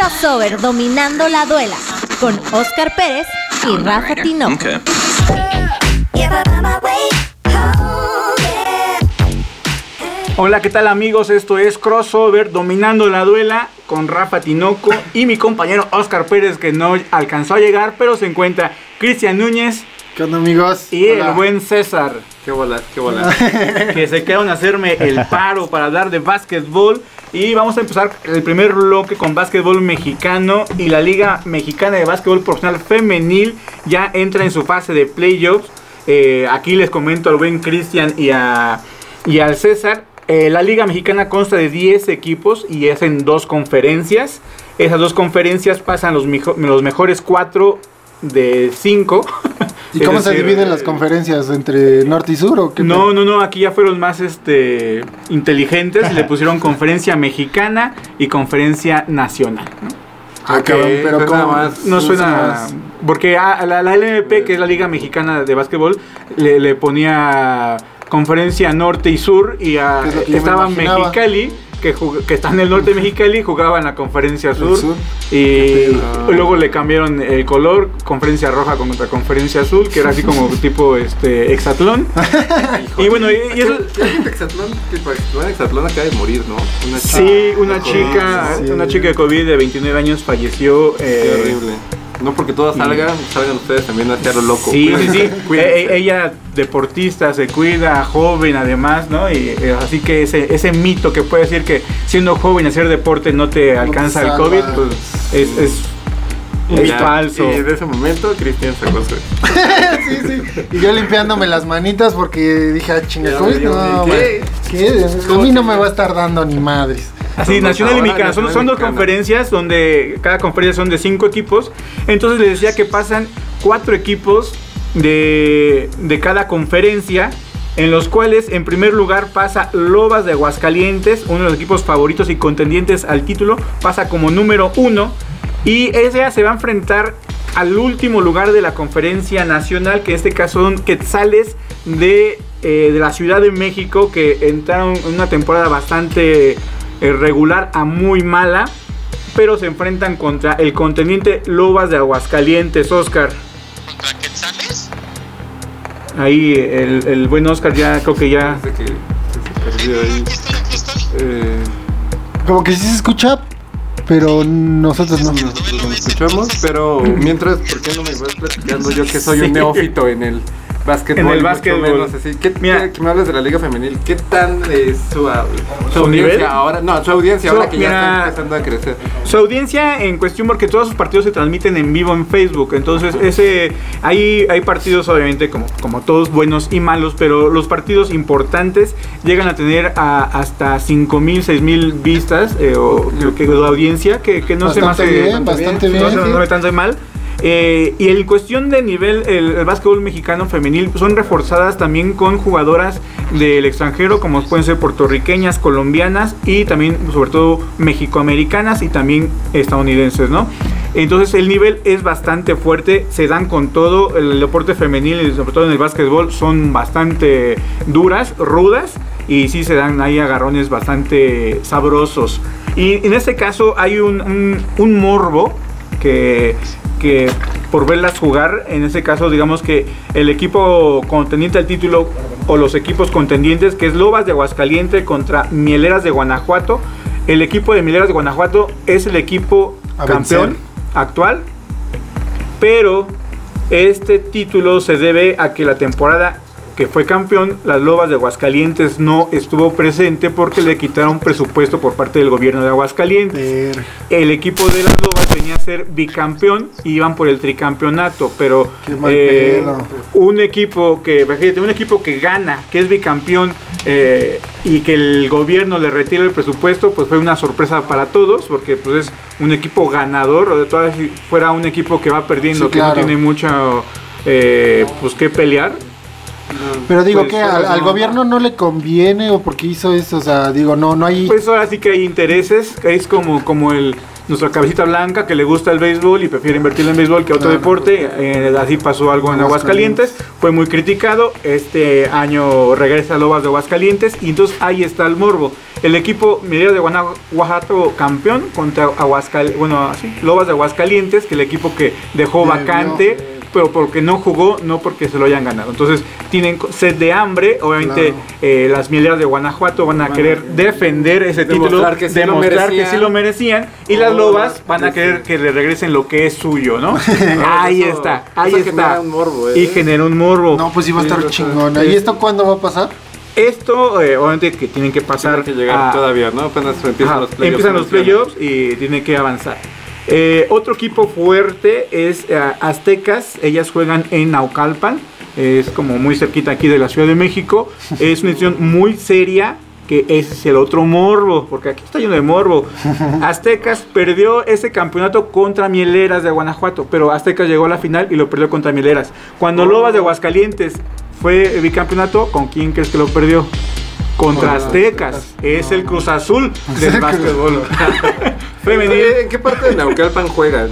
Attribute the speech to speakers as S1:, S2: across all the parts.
S1: Crossover dominando la duela con Oscar Pérez y Rafa Tinoco.
S2: Hola, ¿qué tal amigos? Esto es Crossover Dominando la Duela con Rafa Tinoco y mi compañero Oscar Pérez que no alcanzó a llegar, pero se encuentra Cristian Núñez
S3: ¿Qué onda amigos?
S2: y el buen César,
S4: Qué bolas, qué bolas.
S2: que se quedaron a hacerme el paro para hablar de básquetbol. Y vamos a empezar el primer bloque con básquetbol mexicano y la Liga Mexicana de Básquetbol Profesional Femenil ya entra en su fase de playoffs. Eh, aquí les comento al buen Cristian y, a, y al César. Eh, la Liga Mexicana consta de 10 equipos y es en dos conferencias. Esas dos conferencias pasan los, mejo- los mejores 4 de 5.
S3: ¿Y cómo se dividen las conferencias? ¿Entre norte y sur o qué?
S2: No, no, no, aquí ya fueron más este inteligentes y le pusieron conferencia mexicana y conferencia nacional. ¿no?
S3: Ah, cabrón, pero
S4: suena
S3: ¿cómo?
S4: más-
S2: No suena.
S3: más-
S2: Porque a la, la LMP, que es la Liga Mexicana de Básquetbol, le, le ponía conferencia norte y sur y a-
S3: es.
S2: Mexicali. Que, que está en el norte de Mexicali, jugaba en la conferencia sur,
S3: sur.
S2: y
S4: pedo.
S2: luego le cambiaron el color, conferencia roja contra conferencia azul, que era así como tipo este hexatlón. y bueno, y, y eso,
S4: Texatlón, Texatlón acaba de morir, ¿no? Una
S2: Sí, una chica,
S3: sí,
S2: una chica de COVID de 29 años falleció.
S4: Qué
S2: eh,
S4: horrible. No porque todas salgan, salgan ustedes también a hacer lo loco.
S2: Sí, sí, sí. Eh, eh, ella deportista, se cuida, joven además, ¿no? Y eh, así que ese, ese mito que puede decir que siendo joven hacer deporte no te alcanza el. COVID, pues es, es,
S4: Y ya,
S2: falso.
S4: Y de ese momento, Cristian sacó su.
S3: sí, sí. Y yo limpiándome las manitas porque dije, ah, chinga, No, güey. ¿Qué? A mí no me va a estar dando ni madres.
S2: Así, Nacional y Mexicana. Son, dos
S4: Mexicana.
S2: conferencias donde cada conferencia son de cinco equipos. Entonces les decía que pasan cuatro equipos de, de cada conferencia. En los cuales en primer lugar pasa Lobas de Aguascalientes, uno de los equipos favoritos y contendientes al título, pasa como número uno. Y ella se va a enfrentar al último lugar de la conferencia nacional, que en este caso son Quetzales de, eh, de la Ciudad de México, que entraron en una temporada bastante regular a muy mala, pero se enfrentan contra el contendiente Lobas de Aguascalientes, Oscar.
S5: ¿Contra Quetzales?
S2: Ahí el, el buen Oscar ya creo que ya...
S4: Que se perdió ahí. Eh,
S3: Como que sí se escucha, pero nosotros no.
S4: nosotros escuchamos, pero mientras, ¿por qué no me vas platicando yo que soy
S2: Sí.
S4: un neófito en el básquetbol?
S2: En el básquetbol.
S4: menos así? ¿Qué,
S2: Mira.
S4: qué- que me hablas de la liga femenil? ¿Qué tan es su, su
S2: ¿Su
S4: audiencia
S2: nivel?
S4: ahora? No, su audiencia
S2: Su-
S4: ahora que ya está empezando a crecer.
S2: Su audiencia en cuestión porque todos sus partidos se transmiten en vivo en Facebook. Entonces, ese hay, hay partidos obviamente como, como todos buenos y malos, pero los partidos importantes llegan a tener a- hasta 5.000, 6.000 vistas eh, o lo que de audiencia, que, que no se me
S3: Bastante
S2: hace
S3: bien, bastante
S2: no,
S3: bien.
S2: se- no
S3: sí.
S2: me tan de mal. Eh, y en cuestión de nivel, el, básquetbol mexicano femenil son reforzadas también con jugadoras del extranjero, como pueden ser puertorriqueñas, colombianas y también, sobre todo, mexicoamericanas y también estadounidenses, ¿no? Entonces el nivel es bastante fuerte, se dan con todo, el deporte femenil y sobre todo en el básquetbol son bastante duras, rudas y sí se dan ahí agarrones bastante sabrosos. Y en este caso hay un- un morbo que, que por verlas jugar, en este caso digamos que el equipo contendiente al título o los equipos contendientes, que es Lobas de Aguascalientes contra Mieleras de Guanajuato, el equipo de Mieleras de Guanajuato es el equipo
S3: A
S2: campeón
S3: vencer.
S2: actual, pero este título se debe a que la temporada que fue campeón, las Lobas de Aguascalientes no estuvo presente porque le quitaron presupuesto por parte del gobierno de Aguascalientes. El equipo de las Lobas venía a ser bicampeón y iban por el tricampeonato, pero eh, un equipo que, un equipo que gana, que es bicampeón eh, y que el gobierno le retira el presupuesto, pues fue una sorpresa para todos, porque pues es un equipo ganador, o de todas si fuera un equipo que va perdiendo,
S3: Sí,
S2: que no tiene mucho eh, pues que pelear.
S3: Pero digo
S2: Pues,
S3: que al, al
S2: no.
S3: gobierno no le conviene o porque hizo eso, o sea, digo, no, no hay...
S2: Pues ahora sí que hay intereses, que es como, como el nuestra cabecita blanca que le gusta el béisbol y prefiere invertir en béisbol que otro
S3: Claro.
S2: deporte. Eh, así pasó algo en
S3: Aguascalientes.
S2: Aguascalientes, fue muy criticado. Este año regresa a Lobas de Aguascalientes y entonces ahí está el morbo. el equipo Mineros de Guanajuato campeón contra Aguascal, bueno, así, Lobas de Aguascalientes, que el equipo que dejó vacante. Pero porque no jugó, no porque se lo hayan ganado. Entonces tienen sed de hambre, obviamente
S3: Claro.
S2: eh, las Mineras de Guanajuato van a querer defender ese título,
S4: demostrar que sí lo
S2: demostrar que
S4: merecían.
S2: sí lo merecían, y las Lobas van a
S4: sí.
S2: querer que le regresen lo que es suyo, ¿no? ahí
S4: Eso-
S2: está, ahí
S4: eso
S2: está.
S4: genera un morbo, ¿eh?
S2: Y genera un morbo.
S3: No, pues iba a
S4: Sí,
S3: estar
S4: va a estar-
S3: chingona. ¿Y esto cuándo va a pasar?
S2: Esto, eh, obviamente, que tienen que pasar.
S4: Tiene que llegar
S2: a-
S4: todavía, ¿no? Apenas empiezan
S2: Ajá,
S4: los playoffs.
S2: empiezan los playoffs y tiene que avanzar. Eh, otro equipo fuerte es eh, Aztecas. Ellas juegan en Naucalpan. Es como muy cerquita aquí de la Ciudad de México. Es una decisión muy seria. Que ese es el otro morbo, porque aquí está lleno de morbo. Aztecas perdió ese campeonato contra Mieleras de Guanajuato, pero Aztecas llegó a la final y lo perdió contra Mieleras. Cuando Lobas de Aguascalientes fue bicampeonato, ¿con quién crees que lo perdió? Contra
S3: Con
S2: Aztecas. Es el Cruz Azul del básquetbol. Femenil.
S4: ¿En qué parte de Naucalpan juegan?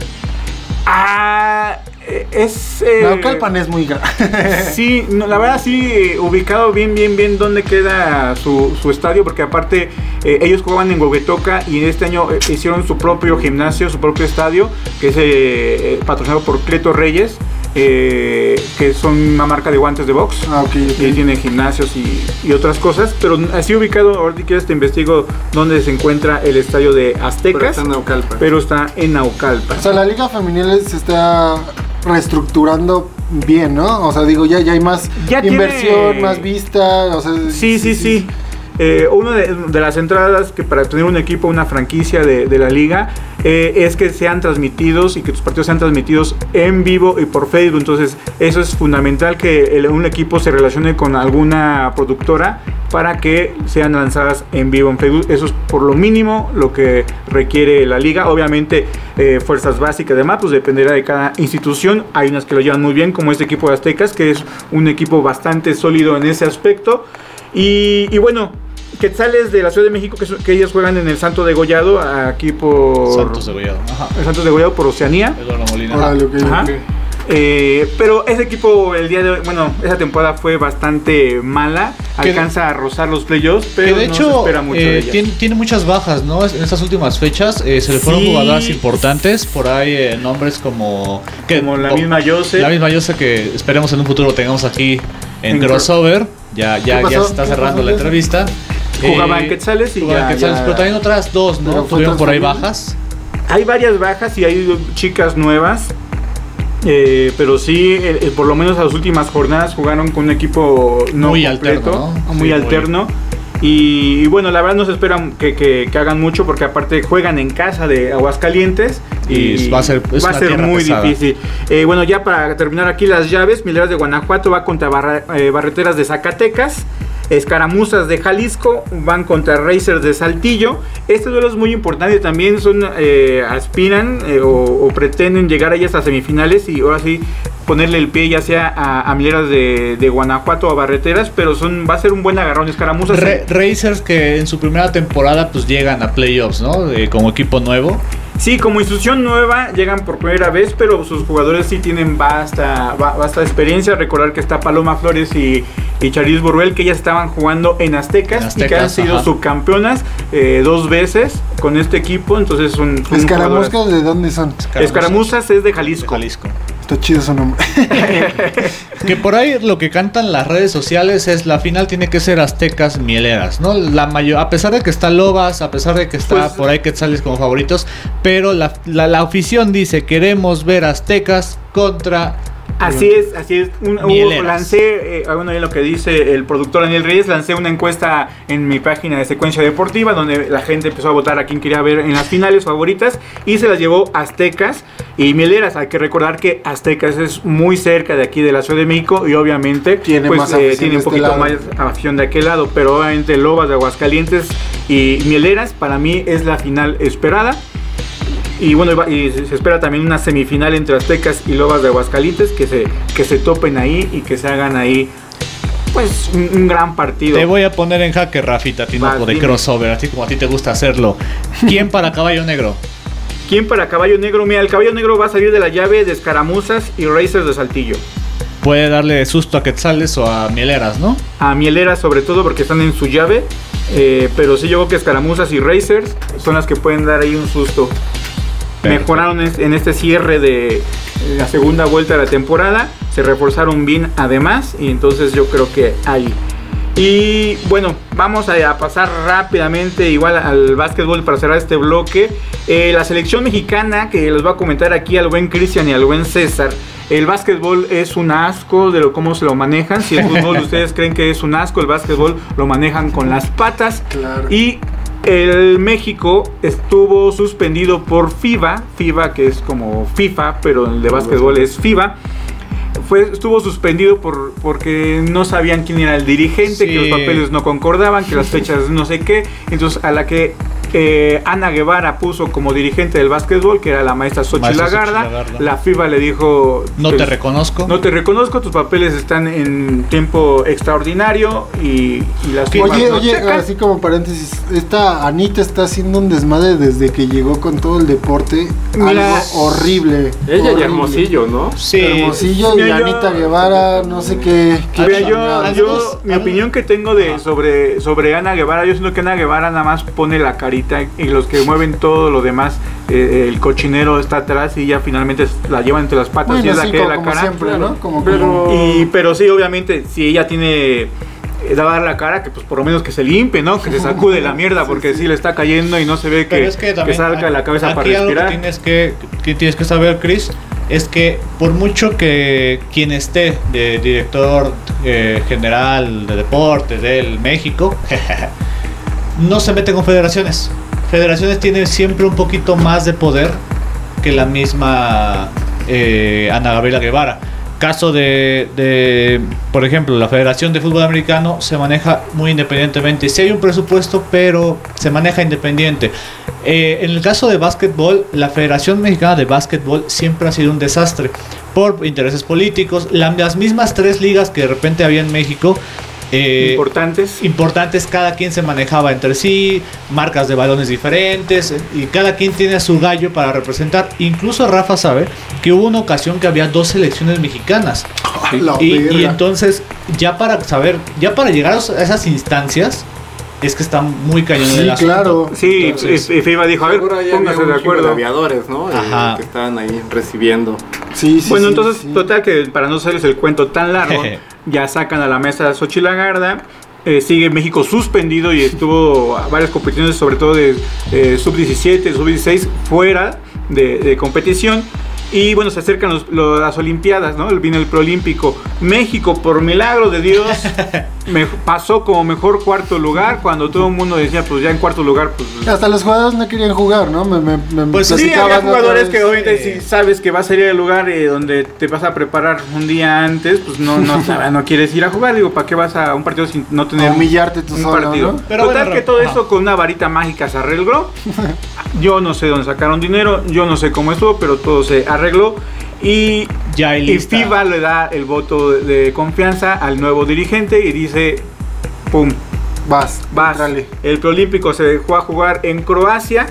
S2: Ah, eh, es. eh,
S3: Naucalpan es muy grande.
S2: Sí, no, la verdad sí, eh, ubicado bien, bien, bien dónde queda su, su estadio, porque aparte eh, ellos jugaban en Huehuetoca y este año hicieron su propio gimnasio, su propio estadio, que es patrocinado por Cleto Reyes, eh, que son una marca de guantes de box.
S3: Ah, ok, ok.
S2: Y tiene gimnasios y, y otras cosas, pero así ubicado, ahorita quieres te investigo dónde se encuentra el estadio de
S4: Pero
S2: Aztecas,
S4: está en Naucalpan.
S2: pero está en Naucalpan.
S3: O sea, la liga femenil se está reestructurando bien, ¿no? O sea, digo, ya, ya hay más
S2: Ya tiene-
S3: inversión, más vista, o sea...
S2: Sí, sí, sí. Eh, una de, de las entradas que para tener un equipo, una franquicia de, de la liga, eh, es que sean transmitidos y que tus partidos sean transmitidos en vivo y por Facebook. Entonces, eso es fundamental que un equipo se relacione con alguna productora para que sean lanzadas en vivo en Facebook. Eso es por lo mínimo lo que requiere la liga. Obviamente, eh, fuerzas básicas, además, pues dependerá de cada institución. Hay unas que lo llevan muy bien, como este equipo de Aztecas, que es un equipo bastante sólido en ese aspecto. Y bueno, Quetzales de la Ciudad de México, que, ellas juegan en el Santo Degollado, aquí por.
S6: Santos de Gollado. Ajá.
S2: El Santos Degollado por Oceanía.
S6: Eduardo Molina.
S3: Ok,
S2: Ajá. Eh, pero ese equipo el día de hoy, bueno, esa temporada fue bastante mala. Alcanza a rozar los playoffs,
S6: Que
S2: pero
S6: de
S2: no se
S6: hecho
S2: espera mucho
S6: eh,
S2: de ellas.
S6: tiene, tiene muchas bajas, ¿no? En estas últimas fechas eh, se le fueron
S2: Sí.
S6: jugadoras importantes. Por ahí eh, nombres como. Que,
S2: Como la
S6: o-
S2: misma Jose.
S6: La misma Yose que esperemos en un futuro tengamos aquí en,
S2: En
S6: crossover. Ya, ya,
S3: ¿Qué
S6: ya se está
S3: ¿Qué
S6: cerrando la
S3: Yose?
S6: entrevista.
S2: Jugaba
S6: Eh,
S2: en Quetzales y ya-
S6: Quetzales,
S2: ya-
S6: pero también otras dos, ¿no? Tuvieron por ahí bajas.
S2: Hay varias bajas y hay chicas nuevas. eh, pero sí, eh, eh, por lo menos a las últimas jornadas jugaron con un equipo no
S6: Muy
S2: completo,
S6: alterno, ¿no?
S2: muy
S6: Sí,
S2: alterno. Y, y bueno, la verdad no se espera que, que- que hagan mucho porque aparte juegan en casa de Aguascalientes y,
S6: Y va a ser-
S2: va a ser muy
S6: pesada.
S2: difícil. Eh, bueno, ya para terminar aquí las llaves, Mileras de Guanajuato va contra Barra- eh, Barreteras de Zacatecas. Escaramuzas de Jalisco van contra Racers de Saltillo. Este duelo es muy importante. También son eh, aspiran eh, o, pretenden llegar a ellas a semifinales y ahora sí ponerle el pie ya sea a, a Mileras de, Guanajuato o a Barreteras. Pero son va a ser un buen agarrón. Escaramuzas.
S6: Racers que en su primera temporada pues llegan a playoffs, ¿no? Eh, como equipo nuevo.
S2: Sí, como institución nueva llegan por primera vez, pero sus jugadores sí tienen basta, ba- basta experiencia. Recordar que está Paloma Flores y, y Charis Burrell, que ya estaban jugando en Aztecas,
S6: En
S2: y que han sido
S6: ajá.
S2: subcampeonas eh, dos veces con este equipo. Entonces son, son
S3: ¿Escaramuzcas de dónde son?
S2: Escaramuzas es de
S6: de
S2: Jalisco.
S3: Está chido su nombre.
S6: Que por ahí lo que cantan las redes sociales es la final tiene que ser Aztecas Mieleras, ¿no? La mayor, a pesar de que está Lobas, a pesar de que está
S2: Pues-
S6: por ahí Quetzales como favoritos, pero la, la, la afición dice queremos ver Aztecas contra
S2: Así es, así es. Un- hubo- lancé, eh, bueno, ahí lo que dice el productor Daniel Reyes, lancé una encuesta en mi página de secuencia deportiva donde la gente empezó a votar a quién quería ver en las finales favoritas y se las llevó Aztecas y Mieleras. Hay que recordar que Aztecas es muy cerca de aquí de la Ciudad de México y obviamente
S3: Tiene
S2: pues,
S3: más
S2: eh, tiene
S3: de
S2: un
S3: este
S2: poquito más afición de aquel lado, pero obviamente Lobas de Aguascalientes y Mieleras para mí es la final esperada. Y bueno, y se espera también una semifinal entre Aztecas y Lobas de Aguascalientes que se, que se topen ahí y que se hagan ahí pues un, un gran partido.
S6: Te voy a poner en jaque, Rafita, Tinoco, de crossover, así como a ti te gusta hacerlo. ¿Quién para caballo negro?
S2: ¿Quién para Caballo Negro? Mira, el Caballo Negro va a salir de la llave de Escaramuzas y Racers de Saltillo.
S6: Puede darle susto a Quetzales o a Mieleras, ¿no?
S2: A Mielera sobre todo porque están en su llave. Eh, pero sí, yo creo que escaramuzas y racers son las que pueden dar ahí un susto.
S6: Perfecto.
S2: Mejoraron en este cierre de la segunda vuelta de la temporada. Se reforzaron bien además. Y entonces yo creo que ahí. Y bueno, vamos a, a pasar rápidamente igual al básquetbol para cerrar este bloque. Eh, la selección mexicana, que les voy a comentar aquí al buen Cristian y al buen César. El básquetbol es un asco de lo, cómo se lo manejan. Si el fútbol ustedes creen que es un asco, el básquetbol lo manejan con las patas.
S3: Claro.
S2: Y el México estuvo suspendido por FIBA, FIBA que es como FIFA, pero el de básquetbol es FIBA. Fue, estuvo suspendido por, porque no sabían quién era el dirigente, que los papeles no concordaban, que las fechas no sé qué. Entonces a la que eh, Ana Guevara puso como dirigente del básquetbol, que era la maestra Xochitl Lagarda, la FIBA le dijo...
S6: No te
S2: pues,
S6: reconozco.
S2: No te reconozco, tus papeles están en tiempo extraordinario y, y las firmas
S3: Oye,
S2: no
S3: oye,
S2: checan.
S3: así como paréntesis, esta Anita está haciendo un desmadre desde que llegó con todo el deporte.
S2: Mira,
S3: algo horrible.
S4: Ella y
S3: horrible.
S4: Hermosillo, ¿no?
S6: Sí.
S3: Hermosillo y
S2: Mira, yo-
S3: Anita Guevara, no sé qué. qué
S2: Mira, yo, yo, mi opinión que tengo de sobre, sobre Ana Guevara, yo siento que Ana Guevara nada más pone la carita y los que mueven todo lo demás, eh, el cochinero está atrás y ya finalmente la llevan entre las patas y
S3: Bueno,
S2: es la
S3: sí,
S2: que
S3: como,
S2: da la
S3: como
S2: cara.
S3: siempre, ¿no? Como,
S4: Pero-
S3: como-
S2: Y, pero sí, obviamente, si ella tiene eh, da a dar la cara, que pues por lo menos que se limpie, ¿no? Que se sacude la mierda, porque sí le está cayendo y no se ve que,
S6: es que
S2: que salga de la cabeza para
S6: aquí algo que
S2: respirar.
S6: tienes que, que tienes que saber, Chris, es que por mucho que quien esté de director eh, general de deportes del México, no se mete con federaciones. Federaciones tienen siempre un poquito más de poder que la misma eh, Ana Gabriela Guevara. Caso de, por ejemplo, la Federación de Fútbol Americano se maneja muy independientemente. Sí hay un presupuesto, pero se maneja independiente. Eh, en el caso de básquetbol, la Federación Mexicana de Básquetbol siempre ha sido un desastre por intereses políticos. La- las mismas tres ligas que de repente había en México. Eh,
S2: Importantes.
S6: importantes, cada quien se manejaba entre sí, marcas de balones diferentes, eh, y cada quien tiene a su gallo para representar. Incluso Rafa sabe que hubo una ocasión que había dos selecciones mexicanas. Y, y entonces, ya para saber, ya para llegar a esas instancias, es que está muy cañón
S3: Sí,
S6: el asunto.
S3: claro.
S2: Sí,
S6: Entonces-
S2: y, FIBA dijo, a ver, pónganse de acuerdo.
S4: aviadores, ¿no? Eh,
S6: Ajá.
S4: que estaban ahí recibiendo.
S3: Sí, sí,
S2: Bueno,
S3: sí,
S2: entonces,
S3: sí.
S2: total que para no hacerles el cuento tan largo, ya sacan a la mesa a Xochitl Lagarda. eh, sigue México suspendido y estuvo a varias competiciones, sobre todo de eh, sub-17, sub-16, fuera de, de competición. Y bueno, se acercan los- lo- las Olimpiadas, ¿no? Viene el Proolímpico. México, por milagro de Dios, me- pasó como mejor cuarto lugar. Cuando todo el mundo decía, pues ya en cuarto lugar, pues
S3: Hasta los jugadores no querían jugar, ¿no? Me, me, me
S6: Pues sí,
S2: había jugadores que obviamente si sabes que vas a ir al lugar eh, donde te vas a preparar un día antes, pues no, no, sabes, no quieres ir a jugar. Digo, ¿para qué vas a un partido sin no tener
S3: A humillarte tú
S2: un
S3: solo,
S2: partido?
S3: ¿no?
S6: Pero
S2: Total
S6: bueno,
S2: que todo
S6: ajá.
S2: eso con una varita mágica se arregló. Yo no sé dónde sacaron dinero, yo no sé cómo estuvo, pero todo se arregló. Y,
S6: Ya hay
S2: y
S6: lista.
S2: FIBA le da el voto de, confianza al nuevo dirigente y dice, ¡pum!
S3: Vas,
S2: Vas.
S3: entrale.
S2: El preolímpico se dejó a jugar en Croacia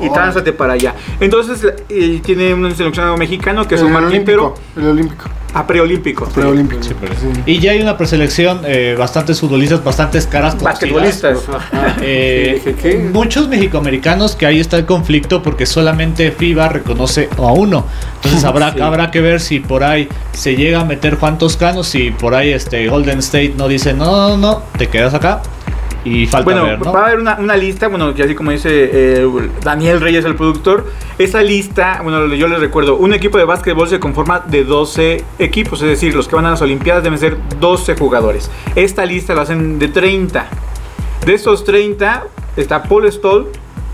S2: y
S3: Oh.
S2: tránzate para allá. Entonces eh, tiene un seleccionado mexicano que es
S3: el
S2: Omar
S3: olímpico.
S2: Quintero
S3: El olímpico.
S2: a preolímpico.
S3: Preolímpico.
S6: Sí,
S3: Sí.
S6: Y ya hay una preselección, eh, bastantes futbolistas, bastantes caras.
S2: Basquetbolistas.
S6: Eh,
S4: Sí, dije, ¿qué?
S6: muchos mexicoamericanos que ahí está el conflicto porque solamente FIBA reconoce a uno. Entonces habrá,
S2: Sí.
S6: habrá que ver si por ahí se llega a meter Juan Toscano, si por ahí este Golden State no dice no, no, no, te quedas acá. Y falta
S2: Bueno,
S6: ver, ¿no?
S2: va a haber una, una lista, bueno, que así como dice eh, Daniel Reyes, el productor, esa lista, bueno, yo les recuerdo, un equipo de básquetbol se conforma de 12 equipos, es decir, los que van a las Olimpiadas deben ser 12 jugadores. Esta lista la hacen de 30. De esos 30 está Paul Stoll,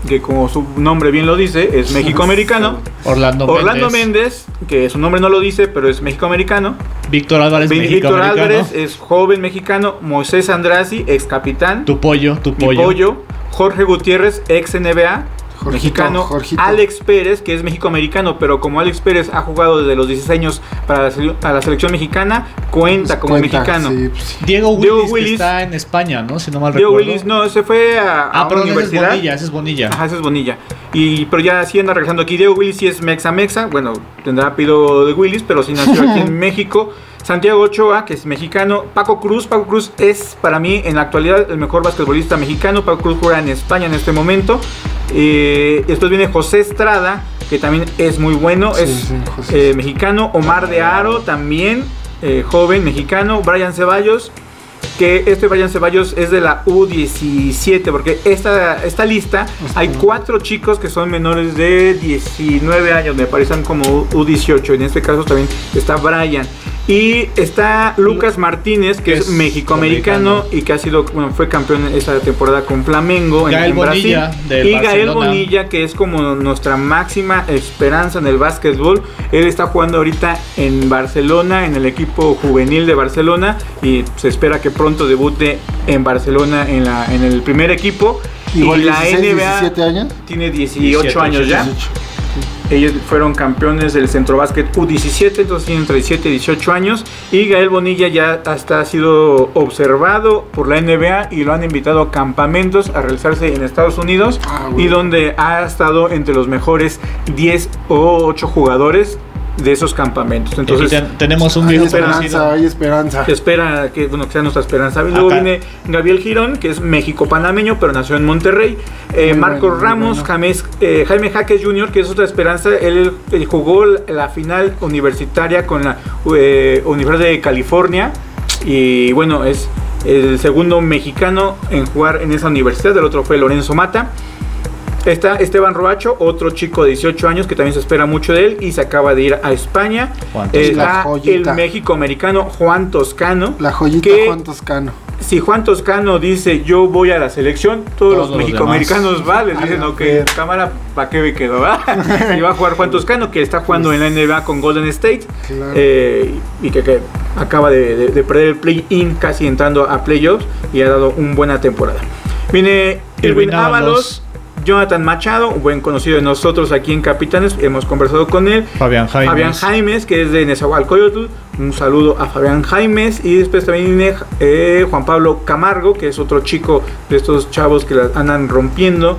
S2: que como su nombre bien lo dice, es México-americano.
S6: Orlando,
S2: Orlando
S6: Méndez,
S2: Méndez, que su nombre no lo dice, pero es México-americano.
S6: Víctor Álvarez,
S2: Víctor. Álvarez es joven mexicano. Moisés Andrasi, ex capitán.
S6: Tu pollo, tu
S2: Mi
S6: pollo.
S2: pollo. Jorge Gutiérrez, ex NBA.
S3: Jorgito,
S2: mexicano.
S3: Jorgito.
S2: Alex Pérez, que es México-americano, pero como Alex Pérez ha jugado desde los 16 años para la, sele- para la selección mexicana, cuenta como
S3: Cuenta,
S2: mexicano.
S3: sí, pues sí.
S6: Diego Willis,
S2: Diego
S6: que
S2: Willis.
S6: está en España, ¿no? Si no mal
S2: Diego
S6: recuerdo.
S2: Willis, no, se fue a, a
S6: Ah,
S2: una
S6: ese es
S2: universidad.
S6: Bonilla, ese es Bonilla.
S2: Ajá, ese es Bonilla. Y, pero ya sí anda regresando aquí. Diego Willis sí es Mexa Mexa. Bueno, tendrá apellido de Willis, pero sí nació aquí en México. Santiago Ochoa, que es mexicano. Paco Cruz. Paco Cruz es para mí en la actualidad el mejor basquetbolista mexicano. Paco Cruz juega en España en este momento. Eh, después viene José Estrada, que también es muy bueno.
S3: Sí,
S2: es
S3: sí,
S2: eh, mexicano. Omar de Aro también, eh, joven mexicano. Brian Ceballos. Que este Brian Ceballos es de la U17, porque esta, esta lista hay cuatro chicos que son menores de 19 años, me parecen como U18. En este caso también está Brian. Y está Lucas Martínez, que es
S6: es
S2: mexicoamericano
S6: americano.
S2: y que ha sido, bueno, fue campeón esta temporada con Flamengo en,
S6: Gael
S2: en Brasil.
S6: Bonilla, del
S2: y Gael
S6: Barcelona.
S2: Bonilla, que es como nuestra máxima esperanza en el básquetbol. Él está jugando ahorita en Barcelona, en el equipo juvenil de Barcelona, y se espera que pronto debute en Barcelona en, la, en el primer equipo. Y la
S3: 16,
S2: NBA
S3: 17 años.
S2: tiene 18
S6: 17,
S2: años ya.
S3: 18.
S2: Ellos fueron campeones del Centro Básquet U17, entonces tienen entre 17 y 18 años. Y Gael Bonilla ya hasta ha sido observado por la NBA y lo han invitado a campamentos a realizarse en Estados Unidos.
S3: Ah, bueno.
S2: Y donde ha estado entre los mejores 10 o 8 jugadores de esos campamentos.
S6: Entonces, tenemos un
S3: Hay
S6: viejo
S3: esperanza,
S6: conocido.
S3: hay esperanza.
S2: espera que, bueno, que sea nuestra esperanza. Y luego
S6: Acá.
S2: viene Gabriel Girón, que es México-panameño, pero nació en Monterrey. Eh, Marcos
S3: bueno,
S2: Ramos,
S3: bueno.
S2: James- eh, Jaime Jaques Jr., que es otra esperanza. Él, él jugó la final universitaria con la eh, Universidad de California. Y bueno, es el segundo mexicano en jugar en esa universidad. El otro fue Lorenzo Mata. Está Esteban Roacho, otro chico de 18 años que también se espera mucho de él y se acaba de ir a España.
S6: Juan
S2: Eh, Está el
S3: joyita.
S2: México-americano Juan Toscano.
S3: La joyita
S2: que
S3: Juan Toscano.
S2: si Juan Toscano dice yo voy a la selección, todos,
S6: Todos
S2: los mexicoamericanos van, les dicen, ok,
S3: ver.
S2: cámara, ¿para qué me quedo? va?" y va a jugar Juan Toscano, que está jugando en la NBA con Golden State
S3: Claro.
S2: eh, y que, que acaba de, de- de perder el play-in, casi entrando a playoffs y ha dado una buena temporada. Viene Irwin Ábalos. Jonathan Machado, un buen conocido de nosotros aquí en Capitanes, hemos conversado con él.
S6: Fabián Jaimes.
S2: Fabián Jaimes, que es de Nezahualcóyotl. Un saludo a Fabián Jaimes. Y después también viene eh, Juan Pablo Camargo, que es otro chico de estos chavos que la andan rompiendo.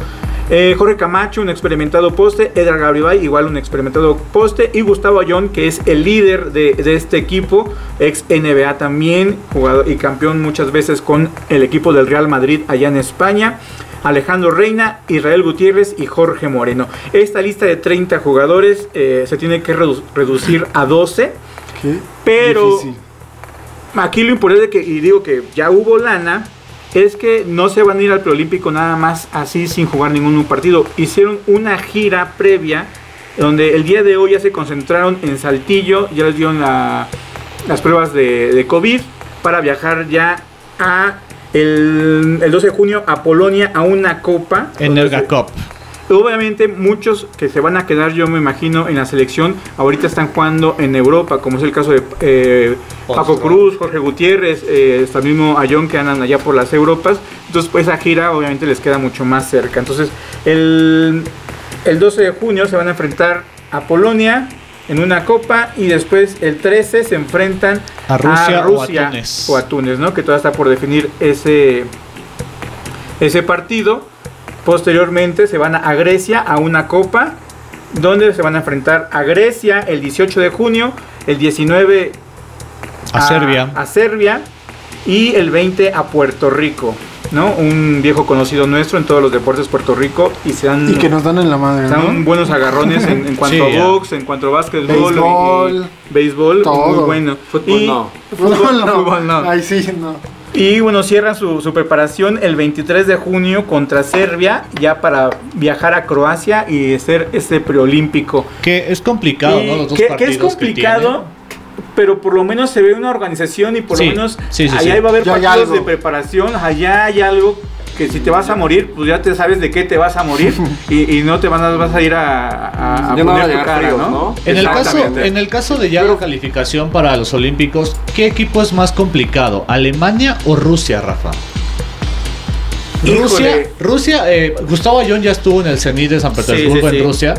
S2: Eh, Jorge Camacho, un experimentado poste. Edgar Gabribay, igual un experimentado poste. Y Gustavo Ayón, que es el líder de, de este equipo, ex NBA también, jugador y campeón muchas veces con el equipo del Real Madrid allá en España. Alejandro Reina, Israel Gutiérrez y Jorge Moreno. Esta lista de 30 jugadores eh, se tiene que redu- reducir a 12.
S3: Qué
S2: Pero-
S3: difícil.
S2: Aquí lo importante que, y digo que ya hubo lana, es que no se van a ir al preolímpico nada más así sin jugar ningún partido. Hicieron una gira previa donde el día de hoy ya se concentraron en Saltillo, ya les dieron la- las pruebas de, de COVID para viajar ya a el, el 12 de junio a Polonia a una copa.
S6: En el GACOP.
S2: Obviamente muchos que se van a quedar, yo me imagino, en la selección, ahorita están jugando en Europa, como es el caso de eh, Paco. Cruz, Jorge Gutiérrez, eh, hasta el mismo Ayón que andan allá por las Europas. Entonces, pues esa gira obviamente les queda mucho más cerca. Entonces, el, el 12 de junio se van a enfrentar a Polonia en una copa y después el 13 se enfrentan
S6: A Rusia o a Túnez.
S2: o a Túnez, ¿no? Que todavía está por definir ese, ese partido. Posteriormente se van a Grecia a una copa donde se van a enfrentar a Grecia el 18 de junio, el 19
S6: A Serbia.
S2: a Serbia y el 20 a Puerto Rico, ¿no? Un viejo conocido nuestro en todos los deportes Puerto Rico y se dan,
S3: Y que nos dan en la madre,
S2: se dan
S3: ¿no?
S2: buenos agarrones en, en cuanto
S6: Sí,
S2: a box, en cuanto a básquetbol,
S3: Béisbol.
S2: y- y béisbol,
S3: Todo.
S2: muy bueno.
S4: Fútbol
S2: Y-
S4: no.
S2: Fútbol no. Fútbol no.
S3: Ay, sí, no.
S2: Y bueno, cierran su, su preparación el 23 de junio contra Serbia, ya para viajar a Croacia y hacer este preolímpico.
S6: Que es complicado,
S2: Y
S6: ¿no? Los dos
S2: que, que es complicado, pero por lo menos se ve una organización y por
S6: Sí,
S2: lo menos
S6: sí, sí,
S2: allá
S6: sí.
S2: va a haber
S3: Ya
S2: partidos de preparación, allá hay algo que si te vas a morir, pues ya te sabes de qué te vas a morir y, y no te van a, vas a ir a, a- a
S4: no
S2: poner tu
S4: llegar
S2: cara,
S4: fríos,
S2: ¿no?
S4: ¿no?
S6: En el, caso, en el caso de ya la calificación para los Olímpicos, ¿qué equipo es más complicado? ¿Alemania o Rusia, Rafa?
S2: Híjole.
S6: Rusia, Rusia eh, Gustavo Ayón ya estuvo en el Zenit de San Petersburgo
S2: sí, sí.
S6: en Rusia.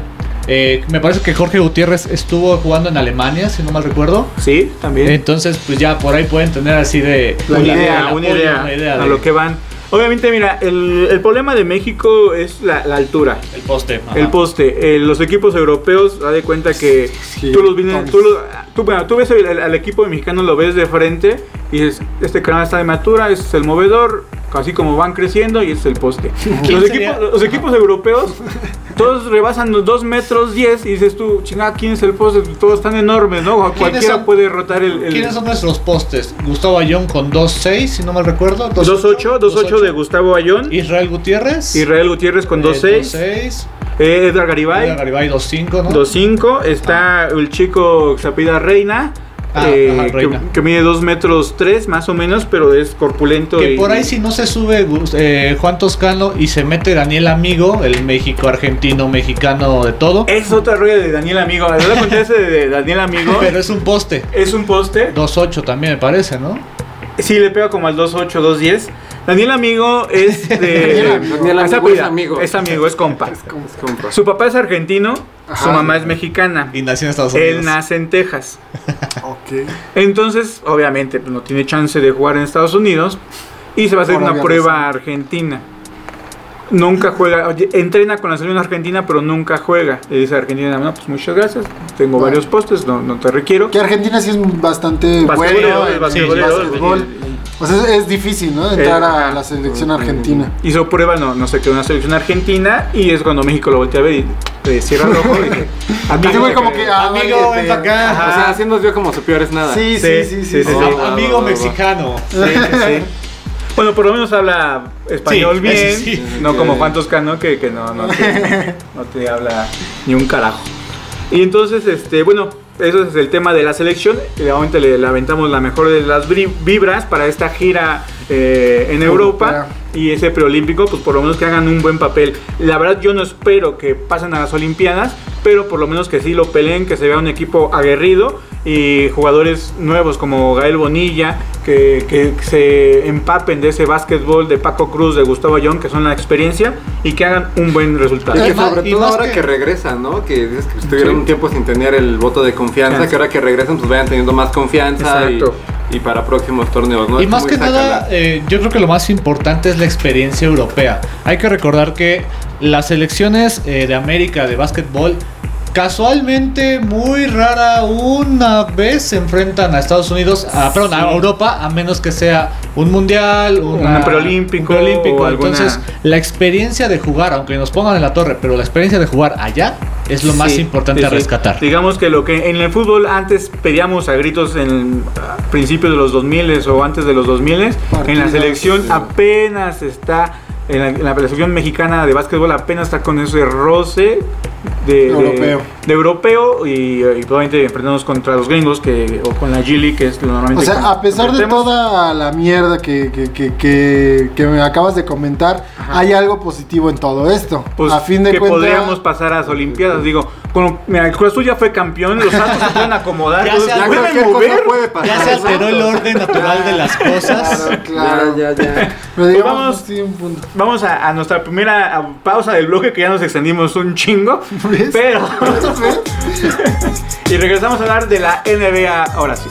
S6: Eh, me parece que Jorge Gutiérrez estuvo jugando en Alemania, si no mal recuerdo.
S2: Sí, también.
S6: Entonces, pues ya por ahí pueden tener así de
S2: una idea, una idea,
S6: una idea
S2: a
S6: de-
S2: lo que van. Obviamente, mira, el, el problema de México es la, la altura.
S6: el poste. ajá.
S2: El poste. Eh, los equipos europeos, da de cuenta que
S3: Sí,
S2: tú los vienes,
S3: Tony.
S2: tú los- tú, bueno, tú ves el- al equipo mexicano, lo ves de frente y dices, este canal está de matura, este es el movedor, así como van creciendo y este es el poste.
S6: ¿Quién
S2: Los equipos, los equipos europeos, todos rebasan los 2 metros 10 y dices tú, chingada, ¿quién es el poste? Todos están enormes, ¿no? Cualquiera
S6: son-
S2: puede rotar el... el
S6: ¿Quiénes son nuestros postes? Gustavo Ayón con 2.6, si no mal recuerdo.
S2: 2-8, 2-8 de Gustavo Ayón,
S6: Israel Gutiérrez.
S2: Israel Gutiérrez con
S6: eh,
S2: 2-6,
S6: 2.6.
S2: eh, Edgar Garibay.
S6: Edgar Garibay 2.5, ¿no?
S2: 2.5, está el chico apellida Reina,
S6: Ah,
S2: eh,
S6: ajá,
S2: que-
S6: Reina.
S2: Que, mide 2 metros 3 más o menos, pero es corpulento.
S6: Que
S2: y-
S6: por ahí si no se sube eh, Juan Toscano y se mete Daniel Amigo, el México argentino, mexicano de todo.
S2: Es otra rueda de Daniel Amigo. ¿No le conté ese de Daniel Amigo?
S6: Pero es un poste.
S2: es un poste.
S6: 2.8 también me parece, ¿no?
S2: Sí, le pega como al 2.8, 2.10. Daniel Amigo es de.
S4: Daniel
S2: es
S4: Amigo es amigo.
S2: Es amigo, es compa.
S4: Es compa.
S2: Su papá es argentino, su mamá es mexicana.
S6: Y nació en Estados Unidos.
S2: Él nace en Texas.
S3: Ok.
S2: Entonces, obviamente, pues, no tiene chance de jugar en Estados Unidos y se va a hacer
S3: Por
S2: una prueba a. Argentina. Nunca juega, oye, entrena con la selección argentina, pero nunca juega. Le dice a Argentina, no, pues muchas gracias, tengo
S3: Bueno.
S2: varios postes, no, no te requiero.
S3: Que Argentina sí es bastante
S2: Basquetbolero,
S3: bueno el. O sea, es, es difícil, ¿no? Entrar
S2: Eh,
S3: a la selección argentina.
S2: Hizo prueba, no, no se quedó en la selección argentina y es cuando México lo voltea a ver y le cierra el ojo y dice,
S3: güey como que, ah,
S6: Amigo,
S3: vale,
S6: ven acá.
S4: O sea, así nos vio como su peor es nada.
S3: Sí, sí, sí, sí.
S2: Sí, sí,
S3: sí.
S2: sí.
S6: Am-
S4: va,
S6: amigo
S4: va, va.
S6: mexicano.
S2: Sí, sí, sí. Bueno, por lo menos habla español
S6: Sí,
S2: bien,
S6: sí.
S2: no como Juan Toscano que, que no, no, te, no te habla ni un carajo. Y entonces, este, bueno, eso es el tema de la selección. Y obviamente le, aventamos la mejor de las vibras para esta gira eh, en Europa. Y ese preolímpico, pues por lo menos que hagan un buen papel. La verdad, yo no espero que pasen a las Olimpiadas, pero por lo menos que sí lo peleen, que se vea un equipo aguerrido y jugadores nuevos como Gael Bonilla, que, que se empapen de ese básquetbol de Paco Cruz, de Gustavo Ayón, que son la experiencia, y que hagan un buen resultado.
S4: Y que sobre
S6: y
S4: todo
S6: más
S4: ahora
S6: que-
S4: que... regresan, ¿no? Que dices que estuvieron
S2: Sí.
S4: un tiempo sin tener el voto de confianza,
S2: Confianza.
S4: que ahora que regresan pues vayan teniendo más confianza y,
S2: Exacto.
S4: y para próximos torneos, ¿no?
S6: Y
S4: Es
S6: más que nada, eh, yo creo que lo más importante es la experiencia europea. Hay que recordar que las selecciones eh, de América de básquetbol, casualmente, muy rara, una vez se enfrentan a Estados Unidos, a, perdón, a Europa, a menos que sea un mundial, una-
S2: Un preolímpico
S6: un preolímpico.
S2: o alguna-
S6: Entonces, la experiencia de jugar, aunque nos pongan en la torre, pero la experiencia de jugar allá es lo más importante
S2: sí,
S6: a
S2: sí.
S6: rescatar.
S2: Digamos que lo que en el fútbol antes pedíamos a gritos en a principios de los 2000 o antes de los 2000, en la selección
S3: sí.
S2: apenas está en la, en la mexicana de básquetbol apenas está con ese roce de
S3: Europeo.
S2: de europeo y, y probablemente enfrentarnos contra los gringos que o con la Gili que es lo
S3: O
S2: normalmente
S3: sea, a pesar de toda la mierda que, que, que, que, me acabas de comentar, hay algo positivo en todo esto.
S2: pues,
S3: a fin de
S2: que podríamos pasar a las Olimpiadas. Digo, con, mira, el Cruz Azul ya fue campeón, los astros se pueden acomodar,
S6: Ya se
S4: Ya
S2: pueden
S4: cualquier
S2: mover.
S4: cosa puede pasar.
S6: Ya se alteró el orden natural de las cosas.
S3: Claro, claro.
S4: Ya, ya, ya.
S3: Pero
S2: Pues
S3: digamos,
S2: vamos-
S3: sí, un punto.
S2: Vamos a, a nuestra primera pausa del bloque que ya nos extendimos un chingo.
S3: ¿Ves?
S2: Pero. y regresamos a hablar de la NBA ahora sí.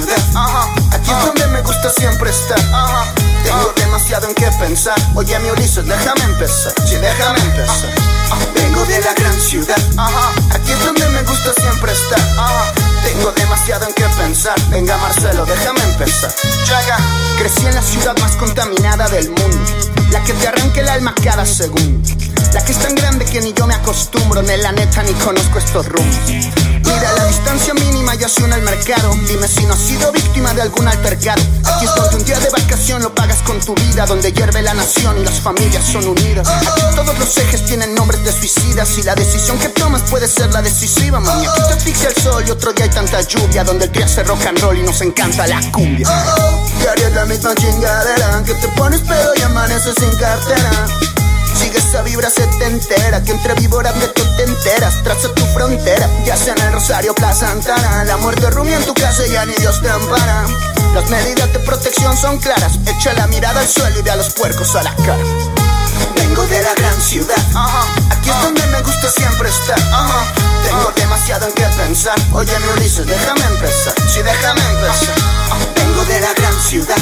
S7: Ciudad. Ajá. Aquí es donde me gusta siempre estar. Ajá. Tengo demasiado en qué pensar. Oye, mi Ulises, déjame empezar. Sí, déjame empezar. Vengo de la gran ciudad. Ajá. Aquí es donde me gusta siempre estar. Ajá. Tengo demasiado en qué pensar. Venga, Marcelo, déjame empezar. Chaga. Crecí en la ciudad más contaminada del mundo. La que te arranca el alma cada segundo. La que es tan grande que ni yo me acostumbro. Ni la neta ni conozco estos rumbos. Mira la distancia mínima ya suena al mercado. Dime si no has sido víctima de algún altercado. Aquí es donde un día de vacación lo pagas con tu vida. Donde hierve la nación y las familias son unidas. Aquí todos los ejes tienen nombres de suicidas. Y la decisión que tomas puede ser la decisiva. Mami, aquí te asfixia el sol y otro día tanta lluvia. Donde el día hace rock and roll y nos encanta la cumbia. Diario es la misma chingadera. Que te pones pedo y amaneces sin cartera. Sigue esa vibra setentera Que entre víboras de tú te enteras Traza tu frontera Ya sea en el Rosario, Plaza Santana La muerte rumia en tu casa y ya ni Dios te ampara Las medidas de protección son claras Echa la mirada al suelo y ve a los puercos a la cara Vengo de la gran ciudad Aquí es donde me gusta siempre estar Tengo demasiado en qué pensar. Oye, mi Ulises, déjame empezar. Sí, déjame empezar. Vengo de la gran ciudad.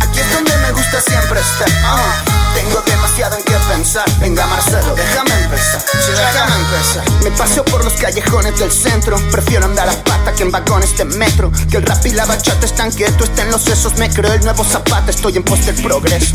S7: Aquí es donde me gusta siempre estar. Tengo demasiado en qué pensar. Venga, Marcelo, déjame empezar. Déjame empezar. Me paseo por los callejones del centro. Prefiero andar a pata que en vagones de metro. Que el rap y la bachata están quietos, estén los sesos. Me creo el nuevo zapata, estoy en pos del progreso.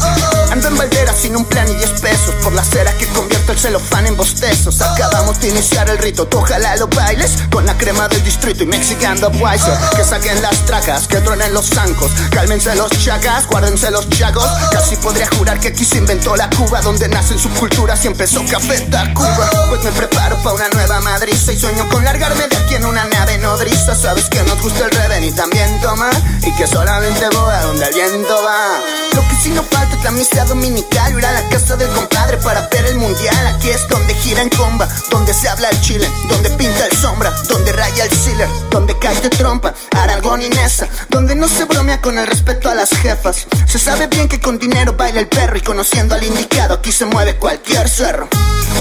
S7: Ando en Valdera sin un plan y 10 pesos. Por la cera que convierto el celofán en bostezos. Acabamos de iniciar el rito, tú ojalá lo bailes. Con la crema del distrito y mexicando Wiser. Que saquen las tracas, que truenen los zancos. Cálmense los chagas, guárdense los chagos. Casi podría jurar que aquí se inventó la Cuba. Donde nacen subculturas y empezó Café Tacuba. Pues me preparo para una nueva madriza. Y sueño con largarme de aquí en una nave nodriza. Sabes que nos gusta el reven y también tomar. Y que solamente voy a donde el viento va. Lo que sí no falta es la misa dominical. Ir a la casa del compadre para ver el mundial. Aquí es donde gira en comba. Donde se habla el chile. Donde pinta el sombra. Donde raya el sealer. Donde cae de trompa. Aragón y Nesa. Donde no se con el respeto a las jefas. Se sabe bien que con dinero baila el perro. Y conociendo al indicado aquí se mueve cualquier cerro.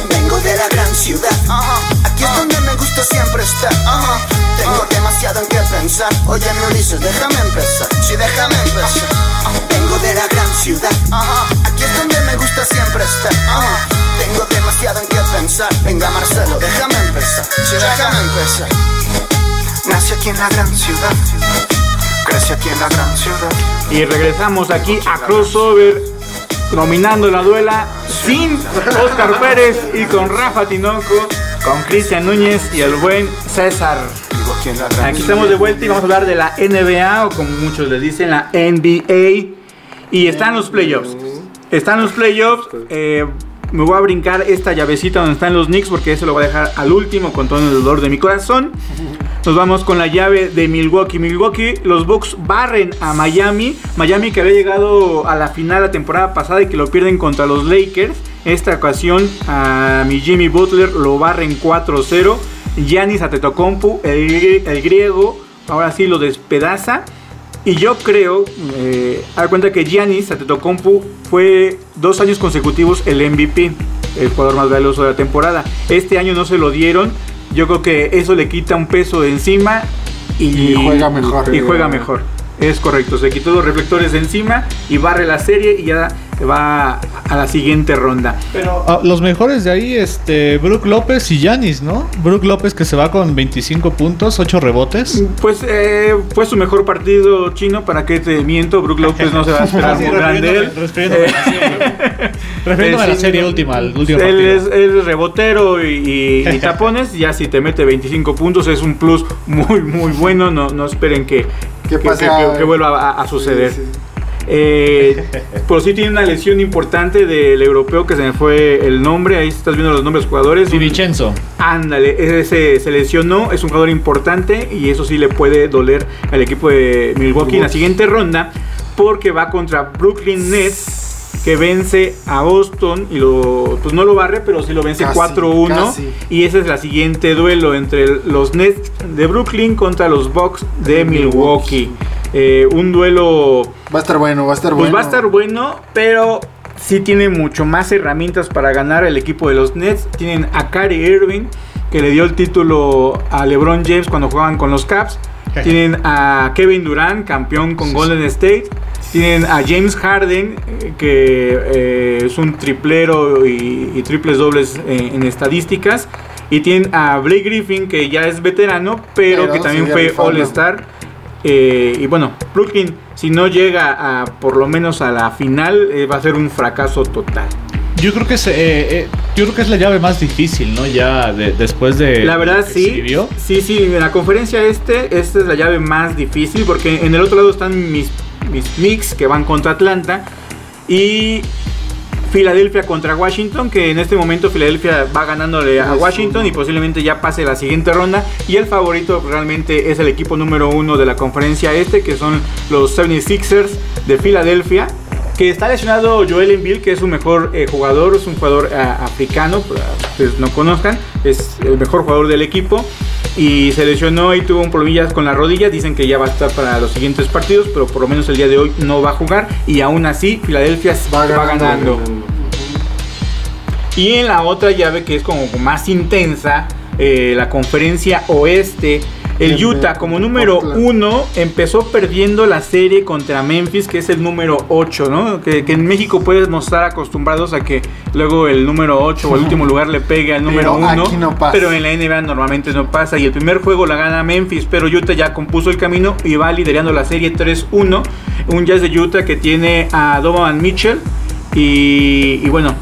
S7: Vengo de la gran ciudad. Aquí es donde me gusta siempre estar. Tengo demasiado en qué pensar. Oye, mi Ulises, déjame empezar. Sí, déjame empezar. Vengo de la gran ciudad. Aquí es donde me gusta siempre estar. Tengo demasiado en qué pensar. Venga, Marcelo, déjame empezar. Sí, déjame empezar. Nací aquí en la gran ciudad. Crecí aquí en la gran ciudad.
S2: Y regresamos aquí a Crossover, dominando la duela sin Oscar Pérez y con Rafa Tinoco, con Cristian Núñez y el buen César.
S7: Aquí
S2: estamos de vuelta y vamos a hablar de la NBA, o como muchos le dicen, la NBA. Y están los playoffs. Están los playoffs. eh, me voy a brincar esta llavecita donde están los Knicks porque eso lo voy a dejar al último con todo el dolor de mi corazón. Nos vamos con la llave de Milwaukee. Milwaukee, los Bucks barren a Miami. Miami que había llegado a la final la temporada pasada y que lo pierden contra los Lakers. Esta ocasión a mi Jimmy Butler lo barren 4-0. Giannis Antetokounmpo, el, el griego, ahora sí lo despedaza. Y yo creo, eh, a cuenta que Giannis Antetokounmpo fue dos años consecutivos el MVP, el jugador más valioso de la temporada. Este año no se lo dieron. Yo creo que eso le quita un peso de encima y,
S3: Y juega mejor.
S2: Y juega mejor. Es correcto, se quitó los reflectores de encima y barre la serie y ya va a la siguiente ronda.
S6: Pero ah, los mejores de ahí, este, Brook López y Yanis, ¿no? Brook López que se va con 25 puntos, 8 rebotes.
S2: Pues eh, fue su mejor partido chino, ¿para qué te miento? Brook López no se va a esperar muy grande.
S6: refiriéndome, a la serie,
S2: sí,
S6: última, el último
S2: Él
S6: partido.
S2: es, él es rebotero y, y- y tapones. Ya si te mete 25 puntos es un plus muy, muy bueno. No, no esperen que,
S3: Que pase
S2: que-
S3: a-
S2: que- que vuelva a, a suceder.
S3: Sí, sí.
S2: Eh, sí tiene una lesión importante del europeo que se me fue el nombre. Ahí estás viendo los nombres de los jugadores.
S6: Di Vincenzo.
S2: Ándale, ese se lesionó, es un jugador importante y eso sí le puede doler al equipo de Milwaukee en la siguiente ronda porque va contra Brooklyn Nets que vence a Boston y lo pues no lo barre, pero sí lo vence
S3: Casi,
S2: 4-1
S3: casi.
S2: y ese es la siguiente duelo entre los Nets de Brooklyn contra los Bucks de Milwaukee. Eh, un duelo
S3: Va a estar bueno, va a estar
S2: pues
S3: bueno.
S2: va a estar bueno, pero sí tiene mucho más herramientas para ganar el equipo de los Nets. Tienen a Kyrie Irving, que le dio el título a LeBron James cuando jugaban con los Caps. Tienen a Kevin Durant, campeón con Golden State. Tienen a James Harden, eh, que eh, es un triplero y, y triples dobles eh, en estadísticas. Y tienen a Blake Griffin, que ya es veterano, pero,
S3: Pero
S2: que también fue. All-Star. Eh, y bueno, Brooklyn, si no llega a por lo menos a la final, eh, va a ser un fracaso total.
S6: Yo creo que es, eh, eh, yo creo que es la llave más difícil, ¿no? Ya de- después de
S2: La verdad sí, sí, sí, en la conferencia este, esta es la llave más difícil porque en el otro lado están mis, mis Knicks que van contra Atlanta y Filadelfia contra Washington, que en este momento Filadelfia va ganándole a Washington y posiblemente ya pase la siguiente ronda y el favorito realmente es el equipo número uno de la conferencia este, que son los 76ers de Filadelfia. Que está lesionado Joel Embiid, que es su mejor eh, jugador, es un jugador eh, africano, para ustedes no conozcan, es el mejor jugador del equipo. Y se lesionó y tuvo un problemilla con la rodilla. Dicen que ya va a estar para los siguientes partidos, pero por lo menos el día de hoy no va a jugar. Y aún así, Filadelfia
S3: Va
S2: va
S3: ganando.
S2: ganando. Y en la otra llave que es como más intensa, eh, la conferencia oeste. El Utah como número uno empezó perdiendo la serie contra Memphis, que es el número 8, ¿no? Que, que en México podemos estar acostumbrados a que luego el número 8 o el último lugar le pegue al número
S3: Pero
S2: 1.
S3: aquí no pasa.
S2: Pero en la NBA normalmente no pasa. Y el primer juego la gana Memphis, pero Utah ya compuso el camino y va liderando la serie 3-1. Un Jazz de Utah que tiene a Donovan Mitchell. Y, y bueno,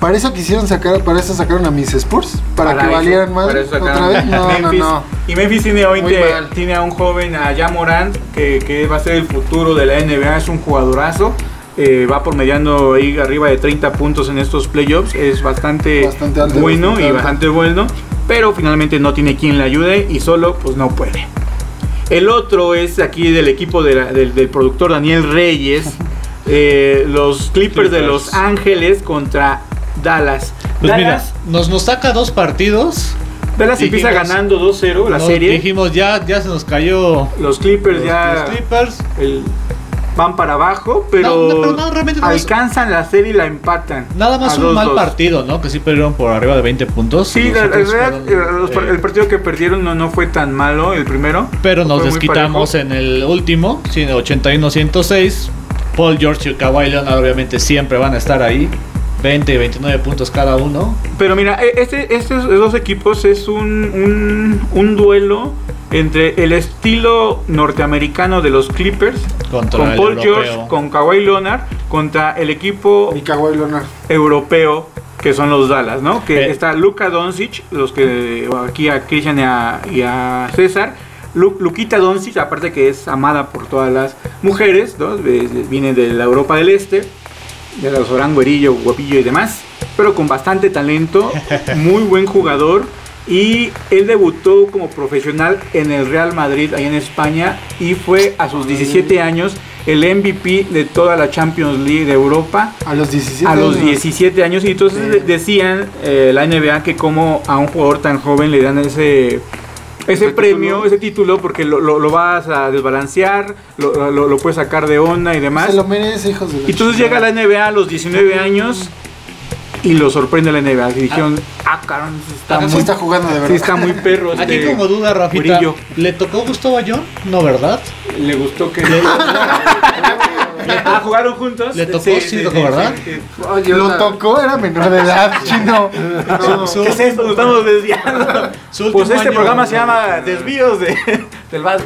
S3: Para eso quisieron sacar, para eso sacaron a mis Spurs, para, que
S2: eso-
S3: valieran más otra vez. No, no.
S2: Y Memphis tiene hoy tiene a un joven, a Jan Morant, que, que va a ser el futuro de la NBA, es un jugadorazo. eh, va promediando ahí arriba de 30 puntos en estos playoffs. Es bastante,
S3: Bastante alto,
S2: bueno
S3: bastante
S2: y bastante bueno. Pero finalmente no tiene quien le ayude y solo pues no puede. El otro es aquí del equipo de la- del, del productor Daniel Reyes. eh, los Clippers, de
S6: Clippers.
S2: Los Ángeles contra Dallas.
S6: Pues mira,
S2: Dallas,
S6: nos, nos saca dos partidos.
S2: Dallas empieza
S6: dijimos-
S2: ganando 2-0 la serie.
S6: Dijimos, ya, ya se nos cayó
S2: Los Clippers
S6: los,
S2: ya
S6: los Clippers.
S2: el- van para abajo, pero,
S6: No, no, no, realmente
S2: alcanzan la serie y la empatan.
S6: Nada más un mal
S2: 2-2.
S6: partido, ¿no? Que sí perdieron por arriba de 20 puntos.
S2: Sí, la,
S6: fueron,
S2: eh,
S6: eh,
S2: el partido que perdieron no, no fue tan malo, el primero.
S6: Pero nos desquitamos en el último, sí, 81-106. Paul George y Kawhi Leonard obviamente siempre van a estar ahí. 20 y 29 puntos cada uno.
S2: Pero mira, e- este, estos dos equipos es un, un, un duelo entre el estilo norteamericano de los Clippers
S6: Contra
S2: con Paul
S6: europeo.
S2: George, con Kawhi Leonard, contra el equipo
S3: Y Kawhi Leonard.
S2: europeo que son los Dallas, ¿no? Que
S6: Eh.
S2: está Luka Doncic, los que aquí a Christian y a, y a César. Lu- Luquita Doncic, aparte que es amada por todas las mujeres, ¿no? Viene de la Europa del Este, de los Orán, Güerillo, Guapillo y demás, pero con bastante talento, muy buen jugador. Y él debutó como profesional en el Real Madrid, ahí en España, y fue a sus 17 años el MVP de toda la Champions League de Europa
S3: A los 17
S2: a los
S3: años.
S2: 17 años y entonces decían eh, la NBA que como a un jugador tan joven le dan ese ese premio,
S3: título.
S2: ese título porque lo, lo- lo vas a desbalancear, lo, lo- lo puedes sacar de onda y demás.
S3: Se lo merece, hijos de la
S2: Y entonces llega la NBA a los 19 años y lo sorprende la NBA. Y dijeron, ah, cabrón, está,
S6: Acá
S3: Sí
S2: muy,
S3: está jugando de
S2: sí
S3: verdad.
S2: está muy perro.
S6: Aquí
S2: este
S6: como duda, Rafita,
S2: Murillo.
S6: ¿le tocó Gustavo Ayón? No, ¿verdad?
S2: Le gustó que... ah, jugaron juntos.
S6: Le tocó, sí, tocó, ¿verdad?
S2: sí.
S3: Lo tocó, era menor de edad, chino. No.
S6: Su-
S2: ¿Qué es esto? Nos estamos desviando.
S6: Su
S2: Pues este
S6: año-
S2: programa se llama Desvíos de, del bas-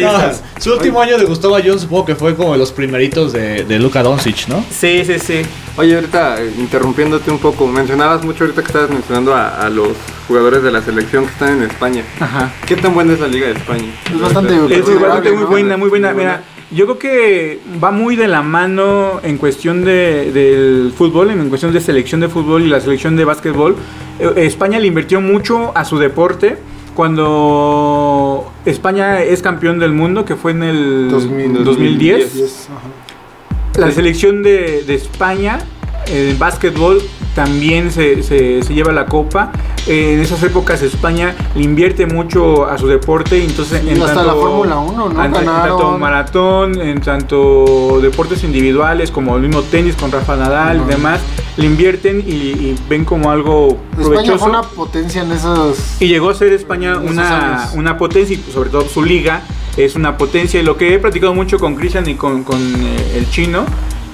S6: No, su último año de Gustavo Ayón supongo que fue como de los primeritos de, de Luka Doncic, ¿no?
S2: Sí, sí, sí.
S4: Oye, ahorita eh, interrumpiéndote un poco, mencionabas mucho ahorita que estabas mencionando a, a los jugadores de la selección que están en España.
S2: Ajá.
S4: ¿Qué tan buena es la Liga de España?
S3: Es bastante
S2: Es bastante
S3: ¿no?
S2: muy buena, muy buena. Mira, yo creo que va muy de la mano en cuestión de, del fútbol, en cuestión de selección de fútbol y la selección de básquetbol. Eh, España le invirtió mucho a su deporte. Cuando España es campeón del mundo, que fue en el
S3: 2000,
S2: 2010,
S3: Yes, ajá.
S2: La selección de, de España en básquetbol también se, se- se lleva la copa. Eh, en esas épocas España le invierte mucho a su deporte. Entonces,
S3: Sí,
S2: en
S3: hasta
S2: tanto,
S3: la Fórmula 1, ¿no?
S2: en- tanto maratón, en tanto deportes individuales como el mismo tenis con Rafa Nadal y demás, le invierten y, y ven como algo
S3: España fue una potencia en esos.
S2: Y llegó a ser España una, una potencia y sobre todo su liga es una potencia. Y lo que he platicado mucho con Cristian y con, con, eh, el chino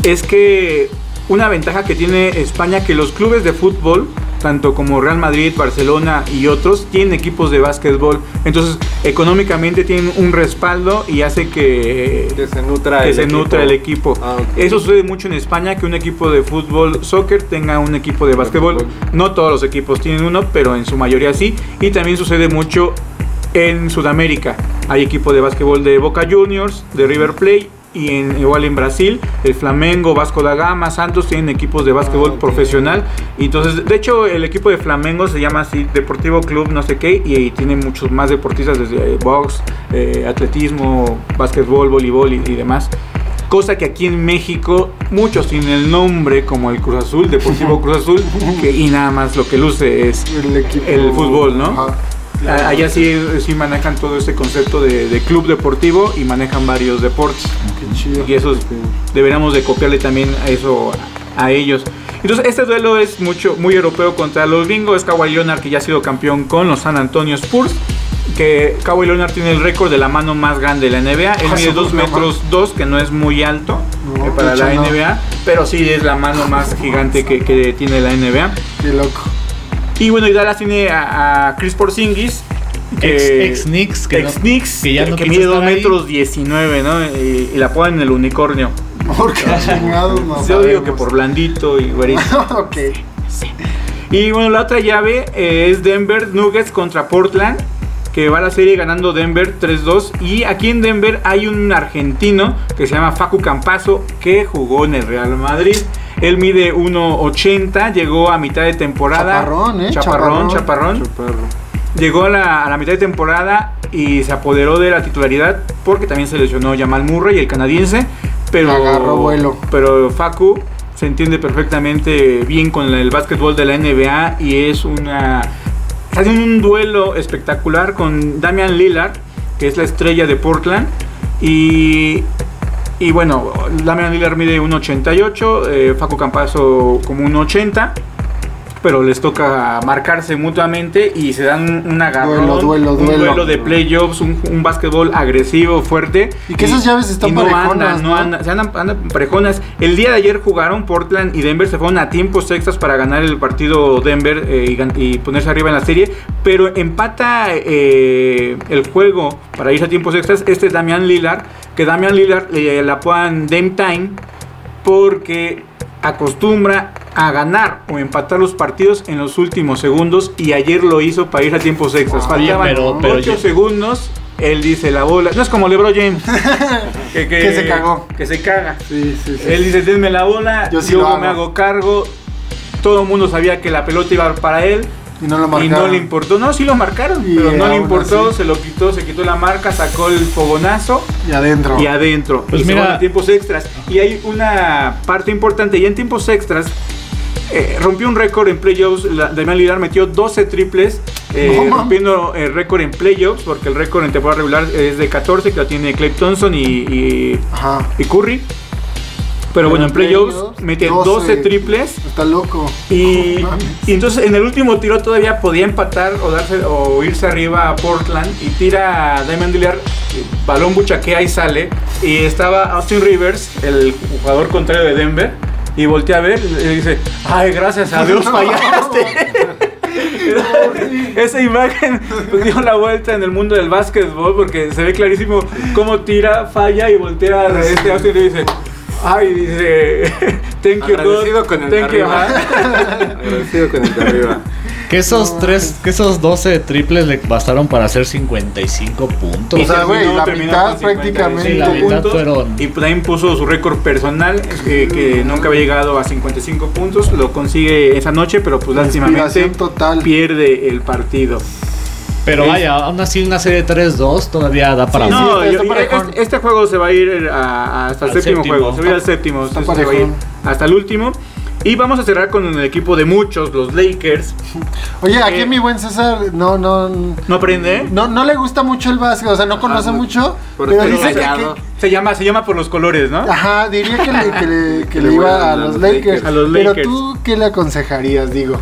S2: es que una ventaja que tiene España que los clubes de fútbol, tanto como Real Madrid, Barcelona y otros, tienen equipos de básquetbol. Entonces, económicamente tienen un respaldo y hace que,
S4: Que se nutra
S2: que
S4: el
S2: se
S4: equipo.
S2: nutra el equipo.
S4: Ah.
S2: Eso sucede mucho en España, que un equipo de fútbol, soccer, tenga un equipo de básquetbol. No todos los equipos tienen uno, pero en su mayoría sí. Y también sucede mucho en Sudamérica. Hay equipo de básquetbol de Boca Juniors, de River Plate. Y en, igual en Brasil, el Flamengo, Vasco da Gama, Santos tienen equipos de básquetbol
S3: Ah, ok.
S2: profesional. Y entonces, de hecho, el equipo de Flamengo se llama así Deportivo Club no sé qué. Y, tiene muchos más deportistas desde eh, box, eh, atletismo, básquetbol, voleibol y, y demás. Cosa que aquí en México muchos tienen el nombre como el Cruz Azul, Deportivo Cruz Azul, que- y nada más lo que luce es
S3: El,
S2: fútbol, ¿no?
S3: Ajá.
S2: A- Allá sí, sí manejan todo este concepto de, de club deportivo y manejan varios deportes.
S3: Qué chido.
S2: Y eso deberíamos de copiarle también a eso a ellos. Entonces este duelo es mucho, muy europeo contra los gringos. Es Kawhi Leonard que ya ha sido campeón con los San Antonio Spurs. Que Kawhi Leonard tiene el récord de la mano más grande de la NBA. Él
S3: Ah,
S2: mide
S3: su
S2: 2
S3: puta
S2: metros 2, que no es muy alto
S3: No,
S2: eh, para la
S3: hecho, no.
S2: NBA. Pero sí es la mano más gigante que, que tiene la NBA.
S3: Qué loco.
S2: Y bueno, y Dallas tiene a, a Chris Porzingis.
S6: Ex- ex Knicks, que
S2: ex
S6: no-
S2: Knicks,
S6: que ya no
S2: que
S6: quiso
S2: mide 2
S6: estar ahí.
S2: metros 19, ¿no? Y, y la ponen en el unicornio.
S3: Porque no
S2: Yo digo que por blandito y güerito.
S3: ok.
S2: Y bueno, la otra llave eh, es Denver Nuggets contra Portland, que va la serie ganando Denver 3-2. Y aquí en Denver hay un argentino que se llama Facu Campazo, que jugó en el Real Madrid. Él mide 1.80, llegó a mitad de temporada.
S3: Chaparrón, ¿eh?
S2: Chaparrón,
S3: Chaparrón.
S2: chaparrón. Llegó a la, a la mitad de temporada y se apoderó de la titularidad porque también se lesionó Jamal Murray, el canadiense. Pero,
S3: Agarró vuelo.
S2: pero Facu se entiende perfectamente bien con el básquetbol de la NBA y es una. Hace un duelo espectacular con Damian Lillard, que es la estrella de Portland. Y, y bueno, Damian Lillard mide 1.88, eh, Facu Campazo como 1.80 pero les toca marcarse mutuamente y se dan un agarrón,
S3: Duelo, duelo,
S2: un
S3: duelo.
S2: duelo de playoffs, un, un básquetbol agresivo, fuerte.
S3: Y que esas llaves están
S2: y no
S3: parejonas,
S2: andan, no
S3: ¿no?
S2: andan, se andan, andan parejonas. El día de ayer jugaron Portland y Denver, se fueron a tiempos extras para ganar el partido Denver eh, y, ponerse arriba en la serie, pero empata eh, el juego para irse a tiempos extras este es Damian Lillard, que Damian Lillard eh, la apodan Dame Time porque acostumbra a ganar o empatar los partidos en los últimos segundos y ayer lo hizo para ir a tiempos extras.
S3: Ah,
S2: Faltaban
S6: pero- pero
S2: 8
S6: yo-
S2: segundos, él dice la bola. No es como LeBron James. que,
S3: Que se cagó.
S2: Que se caga.
S3: Sí, sí, sí.
S2: Él dice, denme la bola,
S3: Yo
S2: yo,
S3: hago.
S2: me hago cargo. Todo el mundo sabía que la pelota iba para él.
S3: Y no lo
S2: Y no le importó. No, sí lo marcaron,
S3: Y
S2: pero no le importó.
S3: así.
S2: Se lo quitó, se quitó la marca, sacó el fogonazo
S3: Y adentro.
S2: y adentro.
S6: Pues
S2: y se
S6: mira-
S2: van a tiempos extras. Y hay una parte importante. Y en tiempos extras eh, rompió un récord en playoffs. La- Damian Lillard metió 12 triples. eh,
S3: No,
S2: rompiendo el récord en playoffs. Porque el récord en temporada regular es de 14, que lo tiene Clay Thompson y, y,
S3: Ajá.
S2: y Curry. Pero, bueno, en playoffs mete 12 triples.
S3: Está loco.
S2: Y,
S3: No
S2: y entonces en el último tiro todavía podía empatar o darse o irse arriba a Portland y tira a Diamond Lillard, eh, balón buchaquea y sale y estaba Austin Rivers, el jugador contrario de Denver y voltea a ver y le dice, "Ay, gracias a Dios fallaste." Esa imagen pues, dio la vuelta en el mundo del básquetbol porque se ve clarísimo cómo tira, falla y voltea a este Austin y dice, ay, dice, thank you
S4: Agradecido
S2: God,
S4: con el de
S2: thank you,
S4: arriba.
S2: ajá".
S4: Agradecido con el de arriba.
S6: Que esos tres, que esos 12 triples le bastaron para hacer 55 puntos.
S3: O sea, güey, la mitad
S2: con 55
S3: prácticamente.
S6: Sí, la mitad
S2: puntos,
S6: fueron-
S2: Y también puso su récord personal, eh, que nunca había llegado a 55 puntos. Lo consigue esa noche, pero pues lástimamente
S3: total.
S2: pierde el partido.
S6: Pero vaya, aún así una serie de 3-2 todavía da para
S3: Sí,
S6: más.
S2: No, yo-
S3: parejón.
S2: este, este juego se va a ir a- hasta el séptimo,
S6: séptimo.
S2: juego. Se va a ir al séptimo.
S3: Está
S2: se va a ir hasta el último. Y vamos a cerrar con el equipo de muchos, los Lakers.
S3: Oye, aquí
S2: Eh,
S3: mi buen César no, no,
S2: ¿No aprende?
S3: no, no le gusta mucho el básquet, o sea, no conoce
S4: no.
S3: mucho, pero dice que,
S2: Se llama, se llama por los colores, ¿no?
S3: ajá, diría que le, que le, que
S4: Le
S3: iba
S4: a
S3: a
S4: los
S3: los
S4: Lakers.
S3: Lakers.
S2: A los
S3: Pero
S2: Lakers.
S3: tú, ¿qué le aconsejarías, digo?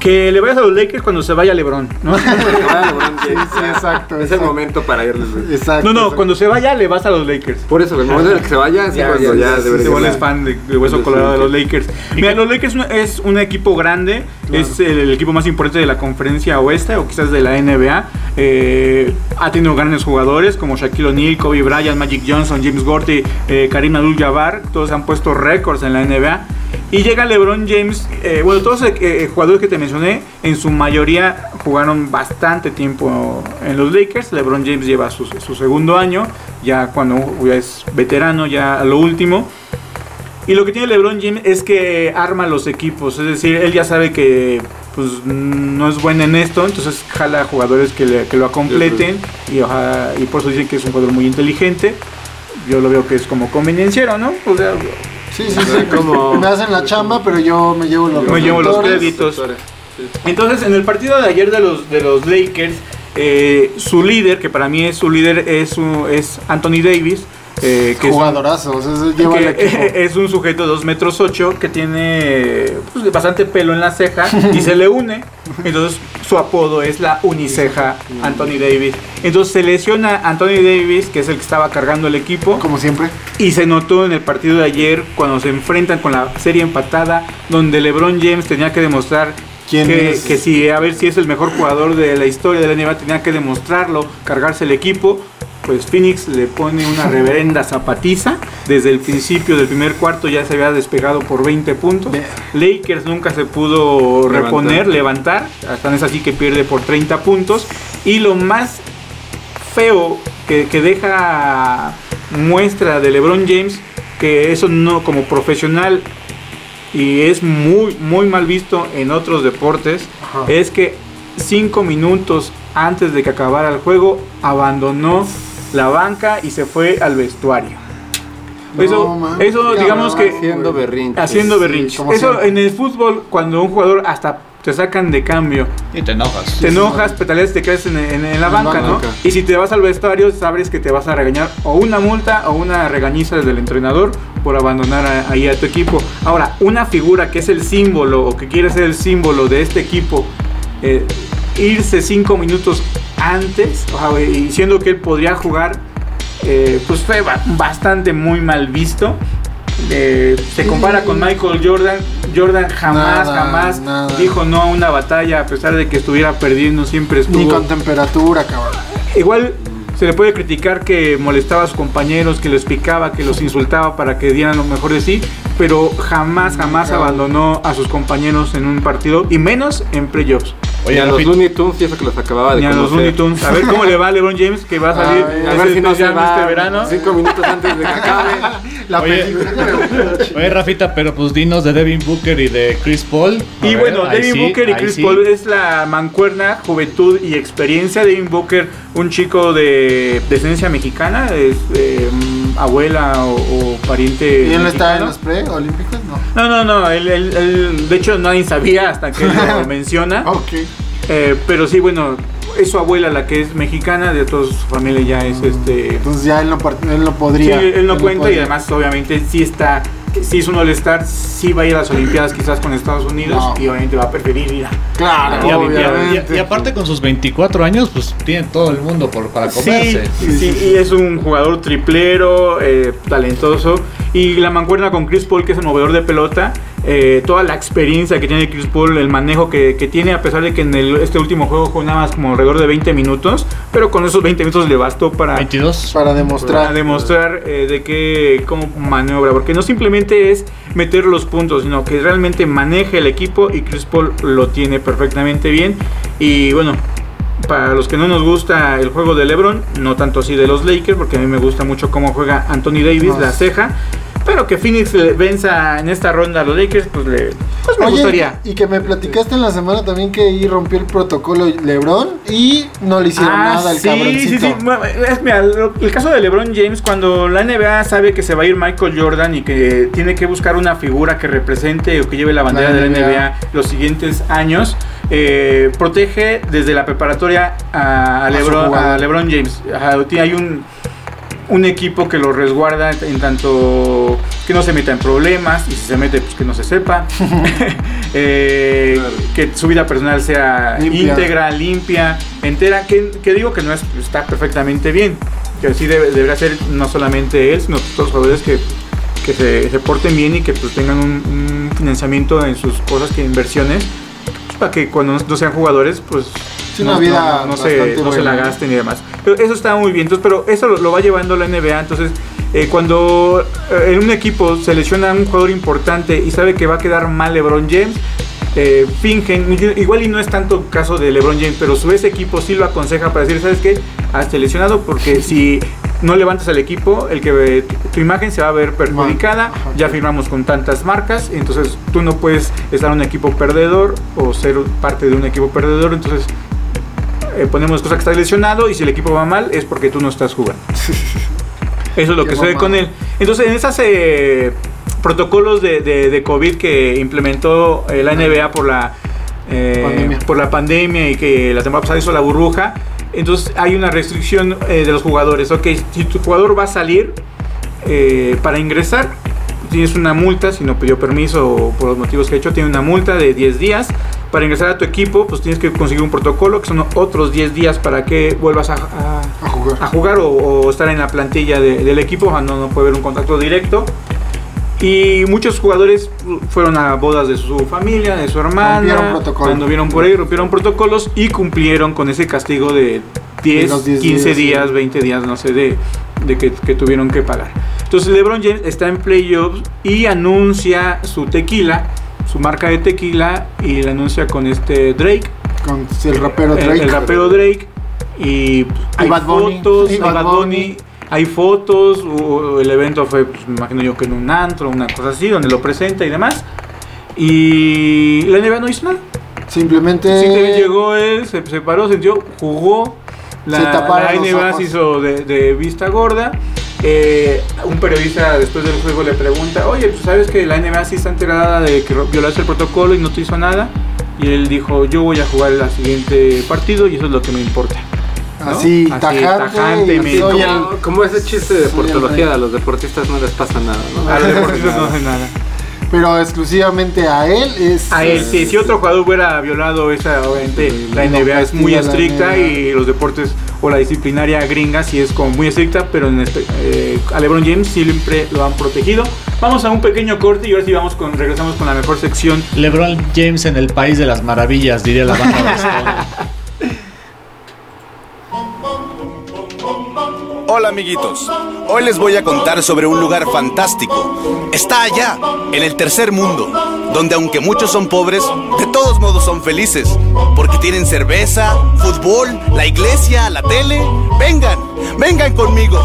S2: Que le vayas a los Lakers cuando se vaya LeBron, ¿no?
S4: LeBron
S3: Sí, sí,
S4: ya.
S3: exacto,
S4: Es el
S3: exacto.
S4: momento para irles.
S3: Exacto.
S2: No, no,
S3: exacto.
S2: cuando se vaya le vas a los Lakers.
S4: Por eso, el momento en el que se vaya, es cuando ya,
S2: sí,
S4: debería
S2: te vuelves
S4: ya.
S2: fan de, de Hueso Colorado de los Lakers. Mira, los Lakers es un- equipo grande, es el, el equipo más importante de la conferencia oeste o quizás de la NBA. Eh, ha tenido grandes jugadores como Shaquille O'Neal, Kobe Bryant, Magic Johnson, James Gorty, eh, Karim Abdul-Jabbar. Todos han puesto récords en la NBA. Y llega LeBron James, eh, bueno, todos los eh, jugadores que te mencioné, en su mayoría jugaron bastante tiempo en los Lakers. LeBron James lleva su, segundo año, ya cuando ya es veterano, ya a lo último. Y lo que tiene LeBron James es que arma los equipos, es decir, él ya sabe que pues no es bueno en esto, entonces jala jugadores que, le- lo completen y, y por eso dicen que es un jugador muy inteligente. Yo lo veo que es como convenienciero, ¿no? O
S3: Sí, sí, sí.
S4: Como-
S3: Me hacen la chamba, pero yo me llevo los
S2: Me llevo los
S3: reflectores.
S2: créditos. Entonces, en el partido de ayer de los, de los Lakers, eh, su líder, que para mí es su líder, es, es Anthony Davis. Eh, que es un-
S3: Jugadorazo, lleva el
S2: que
S3: equipo.
S2: es un sujeto de 2 metros 8 que tiene pues, bastante pelo en la ceja y se le une. Entonces su apodo es la uniceja Anthony Davis. Entonces se lesiona Anthony Davis, que es el que estaba cargando el equipo.
S3: Como siempre.
S2: Y se notó en el partido de ayer cuando se enfrentan con la serie empatada, donde LeBron James tenía que demostrar
S3: ¿Quién
S2: que,
S3: es?
S2: que si a ver si es el mejor jugador de la historia de la NBA, tenía que demostrarlo, cargarse el equipo. Pues Phoenix le pone una reverenda zapatiza. Desde el principio del primer cuarto ya se había despegado por 20 puntos. Lakers nunca se pudo
S4: Levantar.
S2: reponer, levantar. Hasta es así que pierde por 30 puntos. Y lo más feo que, que deja muestra de LeBron James, que eso no como profesional y es muy muy mal visto en otros deportes,
S3: Ajá.
S2: es que cinco minutos antes de que acabara el juego abandonó la banca y se fue al vestuario.
S3: No
S2: eso,
S3: mames,
S2: eso digamos que
S4: Haciendo berrinche.
S2: haciendo
S3: Sí,
S2: berrinche.
S3: como
S2: Eso
S3: siempre.
S2: en el fútbol cuando un jugador hasta te sacan de cambio
S6: Y te enojas.
S2: te enojas, petaleas, te quedas en, en- en la
S3: En
S2: banca, ¿no?
S4: banca.
S2: Y si te vas al vestuario, sabes que te vas a regañar o una multa o una regañiza del entrenador por abandonar a- ahí a tu equipo. Ahora, una figura que es el símbolo o que quiere ser el símbolo de este equipo, eh, irse cinco minutos antes, o sea, y siendo que él podría jugar, eh, pues fue ba- bastante muy mal visto. Eh, se compara con Michael Jordan. Jordan jamás,
S3: Nada,
S2: jamás
S3: nada.
S2: dijo no a una batalla a pesar de que estuviera perdiendo, siempre estuvo.
S3: Ni con temperatura, cabrón.
S2: Igual se le puede criticar que molestaba a sus compañeros, que los picaba, que los insultaba para que dieran lo mejor de sí, pero jamás, jamás
S3: Cabrón.
S2: abandonó a sus compañeros en un partido y menos en playoffs.
S4: Oye, a los Looney Tunes y eso que los acababa de
S2: Ni a los. Looney Tunes. A ver cómo le va a LeBron James que va a salir
S3: Ay,
S4: A ver si no se va
S2: este verano.
S4: cinco minutos antes de que acabe.
S3: La
S6: Oye.
S3: película.
S6: Oye, Rafita, pero pues dinos de Devin Booker y de Chris Paul. A
S2: Y
S6: ver,
S2: bueno, Devin
S6: sí,
S2: Booker y Chris
S6: sí.
S2: Paul es la mancuerna, juventud y experiencia. Devin Booker, un chico de descendencia mexicana, es eh, abuela o, o pariente.
S3: ¿Y él no está en los pre-olímpicos? No.
S2: No, no, no, él, él- él- de hecho nadie sabía hasta que él lo menciona.
S3: Ok.
S2: Eh, pero sí, bueno, es su abuela la que es mexicana, de toda su familia ya es este.
S3: Entonces ya él no, él no
S2: Sí,
S3: podría.
S2: él no cuenta y además obviamente sí está, sí es un All-Star, sí va a ir a las Olimpiadas quizás con Estados Unidos
S3: No.
S2: y obviamente va a preferir ir a...
S3: Claro,
S6: Y,
S3: obviamente.
S6: aparte con sus 24 años, pues tiene todo el mundo por, para
S2: Sí,
S6: comerse.
S2: sí, y es un jugador triplero, eh, talentoso. Y la mancuerna con Chris Paul, que es el movedor de pelota, eh, toda la experiencia que tiene Chris Paul, el manejo que, que tiene, a pesar de que en el- este último juego jugó nada más como alrededor de 20 minutos, pero con esos 20 minutos le bastó para,
S6: 22.
S3: Para
S2: para
S3: demostrar.
S2: demostrar eh, de qué cómo maniobra, porque no simplemente es meter los puntos, sino que realmente maneja el equipo y Chris Paul lo tiene perfectamente bien. Y bueno, para los que no nos gusta el juego de LeBron, no tanto así de los Lakers, porque a mí me gusta mucho cómo juega Anthony Davis,
S3: No.
S2: la ceja. Pero que Phoenix venza en esta ronda a los Lakers, pues, le, pues me
S3: Oye,
S2: gustaría.
S3: y que me platicaste en la semana también que ahí rompió el protocolo LeBron y no le hicieron nada al
S2: Ah, sí,
S3: cabroncito.
S2: sí, sí. Bueno, es- mira, el caso de LeBron James, cuando la NBA sabe que se va a ir Michael Jordan y que tiene que buscar una figura que represente o que lleve la bandera
S3: La
S2: de la
S3: NBA.
S2: Los siguientes años, eh, protege desde la preparatoria a,
S3: A su
S2: LeBron, a LeBron James. Hay un un equipo que lo resguarda en tanto que no se meta en problemas y si se mete pues que no se sepa Eh,
S4: Claro.
S2: que su vida personal sea
S3: Limpia.
S2: íntegra limpia entera que, que digo que no es, está perfectamente bien que así debe, debería ser no solamente él sino todos los jugadores que, que se, se porten bien y que pues tengan un, un financiamiento en sus cosas que inversiones pues, para que cuando no sean jugadores pues
S3: Sí, una vida
S2: no, se, no se la gasten y demás. Pero eso está muy bien. Entonces, pero eso lo, lo va llevando la NBA. Entonces, eh, cuando eh, en un equipo selecciona a un jugador importante y sabe que va a quedar mal LeBron James, eh, fingen, igual y no es tanto caso de LeBron James, pero su ese equipo sí lo aconseja para decir, ¿sabes qué? Has seleccionado porque si no levantas al equipo, el que tu imagen se va a ver perjudicada, ya firmamos con tantas marcas, entonces tú no puedes estar en un equipo perdedor o ser parte de un equipo perdedor, entonces eh, ponemos cosa que está lesionado y si el equipo va mal es porque tú no estás jugando. Eso es lo que sucede con él. Entonces, en esos protocolos de, de- de COVID que implementó eh, la NBA por la, eh, por la pandemia y que la temporada pasada hizo la burbuja, entonces hay una restricción eh, de los jugadores. Ok, si tu jugador va a salir, eh, para ingresar tienes una multa si no pidió permiso o por los motivos que ha hecho, tiene una multa de 10 días. Para ingresar a tu equipo, pues tienes que conseguir un protocolo que son otros 10 días para que vuelvas a, a-
S3: A jugar.
S2: a jugar o, o estar en la plantilla de- del equipo, no, no puede haber un contacto directo. Y muchos jugadores fueron a bodas de su familia, de su hermana. Cuando vieron por ahí, rompieron protocolos y cumplieron con ese castigo de 10,
S3: los 10
S2: 15
S3: días, sí.
S2: días, 20 días, no sé, de, de que, que tuvieron que pagar. Entonces LeBron James está en playoffs y anuncia su tequila, su marca de tequila, y la anuncia con este Drake,
S3: Con el rapero
S2: el-
S3: Drake.
S2: el, rapero Drake. Y pues, hay
S3: Bad
S2: fotos,
S3: Y
S2: hay
S3: Bad
S2: Bad
S3: Bunny.
S2: Bunny, hay fotos, el evento fue, pues, me imagino yo que en un antro, una cosa así, donde lo presenta y demás. Y la NBA no hizo nada.
S3: Simplemente.
S2: Simplemente llegó él, se, se paró, se sintió, jugó. La,
S3: Se taparon
S2: la
S3: los
S2: NBA
S3: ojos.
S2: se hizo de, de vista gorda. Eh, un periodista después del juego le pregunta, oye, pues sabes que la NBA sí está enterada de que violaste el protocolo y no te hizo nada. Y él dijo, yo voy a jugar el siguiente partido y eso es lo que me importa. ¿no?
S3: Así,
S2: Así,
S3: tajante. y el-
S4: Como, como ese chiste de deportología, a los deportistas no les pasa nada, ¿no?
S2: A los deportistas no hacen nada.
S3: Pero exclusivamente a él es.
S2: A él, sí, si otro jugador hubiera violado esa, obviamente la NBA es muy estricta y los deportes o la disciplinaria gringa sí es como muy estricta, pero en este, eh, a LeBron James siempre lo han protegido. Vamos a un pequeño corte y ahora sí vamos con, regresamos con la mejor sección.
S6: LeBron James en el país de las maravillas, diría la banda
S8: Hola amiguitos, hoy les voy a contar sobre un lugar fantástico. Está allá, en el tercer mundo, donde aunque muchos son pobres, de todos modos son felices, porque tienen cerveza, fútbol, la iglesia, la tele. Vengan, vengan conmigo.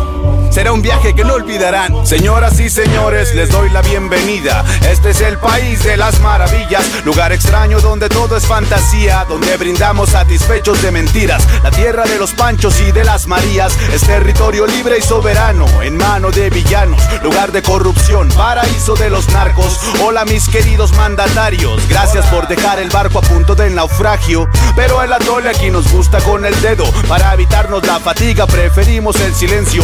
S8: Será un viaje que no olvidarán. Señoras y señores, les doy la bienvenida. Este es el país de las maravillas, lugar extraño donde todo es fantasía, donde brindamos satisfechos de mentiras. La tierra de los panchos y de las marías es territorio libre y soberano, en mano de villanos, lugar de corrupción, paraíso de los narcos. Hola mis queridos mandatarios, gracias por dejar el barco a punto del naufragio. Pero el atole aquí nos gusta con el dedo, para evitarnos la fatiga preferimos el silencio.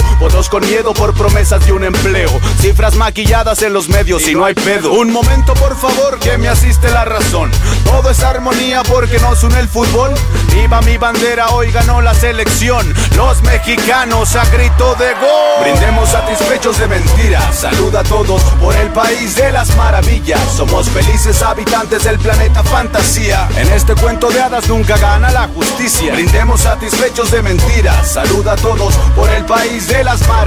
S8: Con miedo por promesas de un empleo, cifras maquilladas en los medios y no hay pedo. Un momento por favor que me asiste la razón. Todo es armonía porque nos une el fútbol. Viva mi bandera, hoy ganó la selección. Los mexicanos a grito de gol. Brindemos satisfechos de mentiras. Saluda a todos por el país de las maravillas. Somos felices habitantes del planeta fantasía. En este cuento de hadas nunca gana la justicia. Brindemos satisfechos de mentiras. Saluda a todos por el país de las maravillas.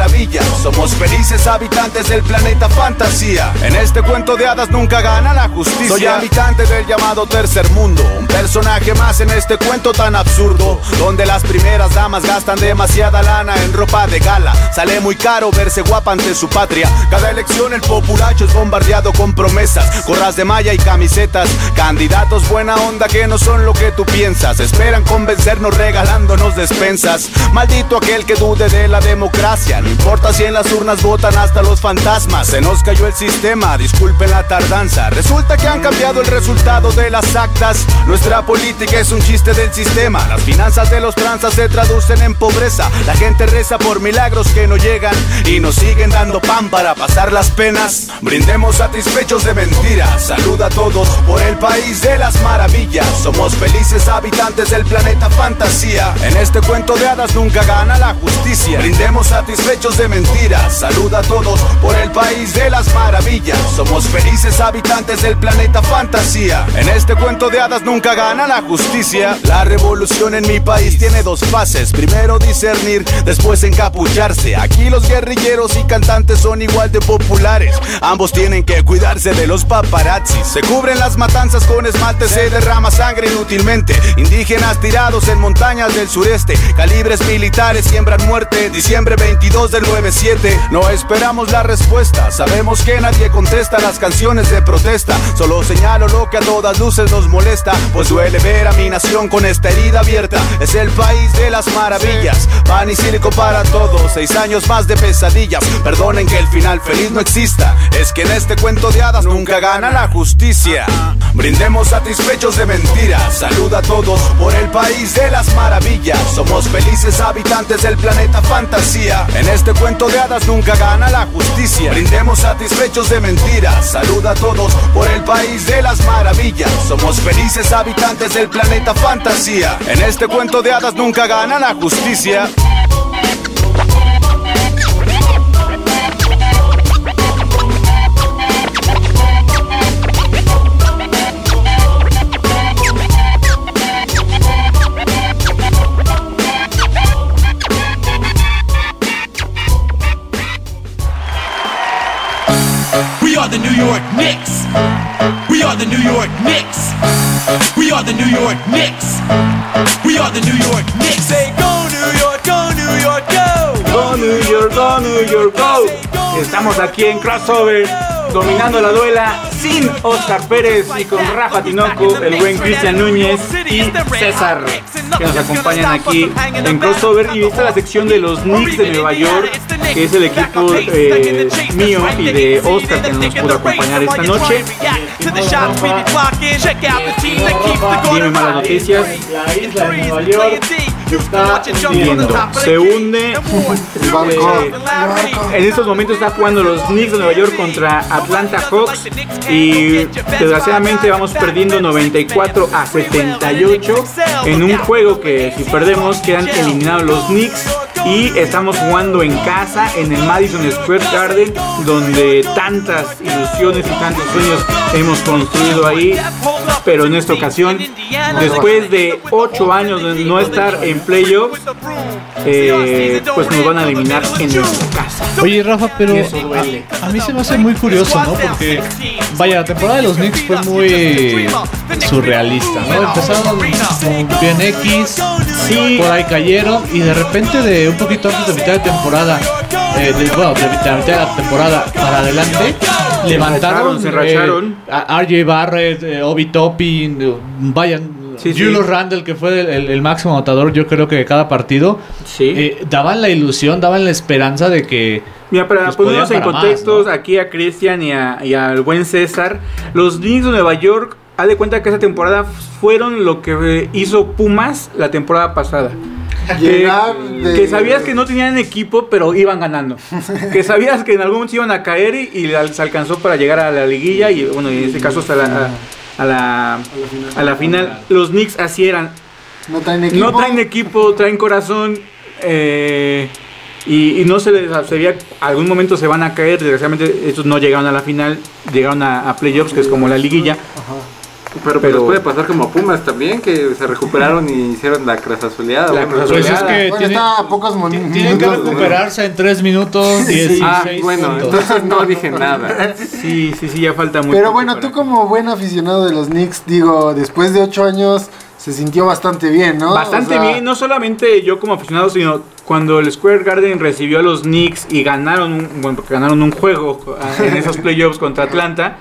S8: Somos felices habitantes del planeta fantasía. En este cuento de hadas nunca gana la justicia. Soy habitante del llamado tercer mundo. Un personaje más en este cuento tan absurdo. Donde las primeras damas gastan demasiada lana en ropa de gala. Sale muy caro verse guapa ante su patria. Cada elección el populacho es bombardeado con promesas. Gorras de malla y camisetas. Candidatos buena onda que no son lo que tú piensas. Esperan convencernos regalándonos despensas. Maldito aquel que dude de la democracia. No importa si en las urnas votan hasta los fantasmas. Se nos cayó el sistema, disculpen la tardanza. Resulta que han cambiado el resultado de las actas. Nuestra política es un chiste del sistema. Las finanzas de los tranzas se traducen en pobreza. La gente reza por milagros que no llegan y nos siguen dando pan para pasar las penas. Brindemos satisfechos de mentiras. Saluda a todos por el país de las maravillas. Somos felices habitantes del planeta fantasía. En este cuento de hadas nunca gana la justicia. Brindemos satisfechos de mentiras. Saluda a todos por el país de las maravillas. Somos felices habitantes del planeta fantasía. En este cuento de hadas nunca gana la justicia. La revolución en mi país tiene dos fases. Primero discernir, después encapucharse. Aquí los guerrilleros y cantantes son igual de populares. Ambos tienen que cuidarse de los paparazzis. Se cubren las matanzas con esmalte, se derrama sangre inútilmente. Indígenas tirados en montañas del sureste. Calibres militares siembran muerte. Diciembre 22 del 97. No esperamos la respuesta. Sabemos que nadie contesta las canciones de protesta. Solo señalo lo que a todas luces nos molesta. Pues duele ver a mi nación con esta herida abierta. Es el país de las maravillas. Pan y circo para todos. Seis años más de pesadillas. Perdonen que el final feliz no exista. Es que en este cuento de hadas nunca gana la justicia. Brindemos satisfechos de mentiras. Saluda a todos por el país de las maravillas. Somos felices habitantes del del planeta fantasía. En este cuento de hadas nunca gana la justicia. Brindemos satisfechos de mentiras. Saluda a todos por el país de las maravillas. Somos felices habitantes del planeta fantasía. En este cuento de hadas nunca gana la justicia.
S9: New York Knicks. We are the New York Knicks. We are the New York Knicks. We are the New York Knicks. Say go New York, go New York, go.
S2: Go New York, go New York, go. Estamos aquí en Crossover, dominando la duela sin Oscar Pérez y con Rafa Tinoco, el buen Cristian Núñez y César, que nos acompañan aquí en Crossover. Y esta es la sección de los Knicks de Nueva York, que es el equipo eh, mío y de Oscar que nos pudo acompañar esta noche. Dime malas noticias.
S6: La isla de Nueva York está
S2: Hundiendo. Se hunde. Eh, en estos momentos está jugando los Knicks de Nueva York contra Atlanta Hawks y desgraciadamente vamos perdiendo 94 a 78 en un juego que si perdemos quedan eliminados los Knicks y estamos jugando en casa en el Madison Square Garden donde tantas ilusiones y tantos sueños hemos construido ahí pero en esta ocasión después de 8 años de no estar en playoffs eh, pues nos van a eliminar en nuestra casa
S6: Oye, Rafa, pero
S2: Y eso duele.
S6: a, a mí se me hace muy curioso, ¿no? Porque, vaya, la temporada de los Knicks fue muy surrealista, ¿no? Empezaron con bien X,
S2: Sí.
S6: por ahí cayeron y de repente de un poquito antes de mitad de temporada, eh, de, bueno, de mitad, de la temporada para adelante, levantaron
S2: se racharon.
S6: eh, a RJ Barrett, eh, Obi Toppin, eh, vayan.
S2: Sí, sí.
S6: Julius Randle, que fue el, el- el máximo anotador, yo creo que de cada partido,
S2: Sí.
S6: eh, daban la ilusión, daban la esperanza de que
S2: Mira, para
S6: Pues
S2: ponernos en contextos,
S6: más, ¿no?
S2: aquí a Cristian y, a- y al buen César, los Knicks de Nueva York, haz de cuenta que esa temporada fueron lo que eh, hizo Pumas la temporada pasada. Que,
S3: de-
S2: que sabías que no tenían equipo, pero iban ganando. que sabías que en algún momento iban a caer y, y se alcanzó para llegar a la liguilla y bueno, en este caso hasta la, a, a la, a la final. Los Knicks así eran.
S3: No traen equipo.
S2: No traen equipo, traen corazón. eh, y, y no se les se veía, algún momento se van a caer. Desgraciadamente, estos no llegaron a la final, llegaron a, a playoffs, que es como la liguilla.
S4: Pero,
S2: Pero-
S4: pero puede pasar como a Pumas también, que se recuperaron y hicieron la crasazuleada.
S2: La
S4: bueno,
S6: Pues es que
S3: Bueno,
S6: tiene-
S3: está a pocos
S6: ti- tienen que
S3: minutos
S6: recuperarse en 3 minutos 16
S4: Ah, bueno,
S6: puntos.
S4: entonces no dije nada.
S2: Sí, sí, sí, ya falta mucho.
S3: Pero bueno, tú como buen aficionado de los Knicks, digo, después de ocho años se sintió bastante bien, ¿no?
S2: Bastante
S3: O sea,
S2: bien, no solamente yo como aficionado, sino cuando el Square Garden recibió a los Knicks y ganaron un, bueno, ganaron un juego en esos playoffs contra Atlanta.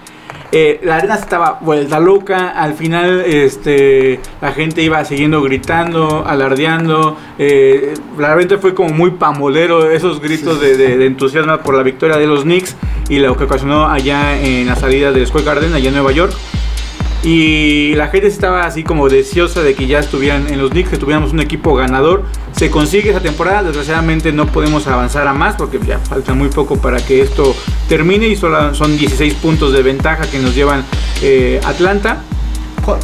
S2: Eh, la arena estaba vuelta loca, al final este, la gente iba siguiendo gritando, alardeando, eh, realmente fue como muy pamolero esos gritos de entusiasmo por la victoria de los Knicks y lo que ocasionó allá en la salida del Square Garden, allá en Nueva York. Y la gente estaba así como deseosa de que ya estuvieran en los Knicks, que tuviéramos un equipo ganador. Se consigue esa temporada, desgraciadamente no podemos avanzar a más porque ya falta muy poco para que esto termine y solo son 16 puntos de ventaja que nos llevan eh, Atlanta.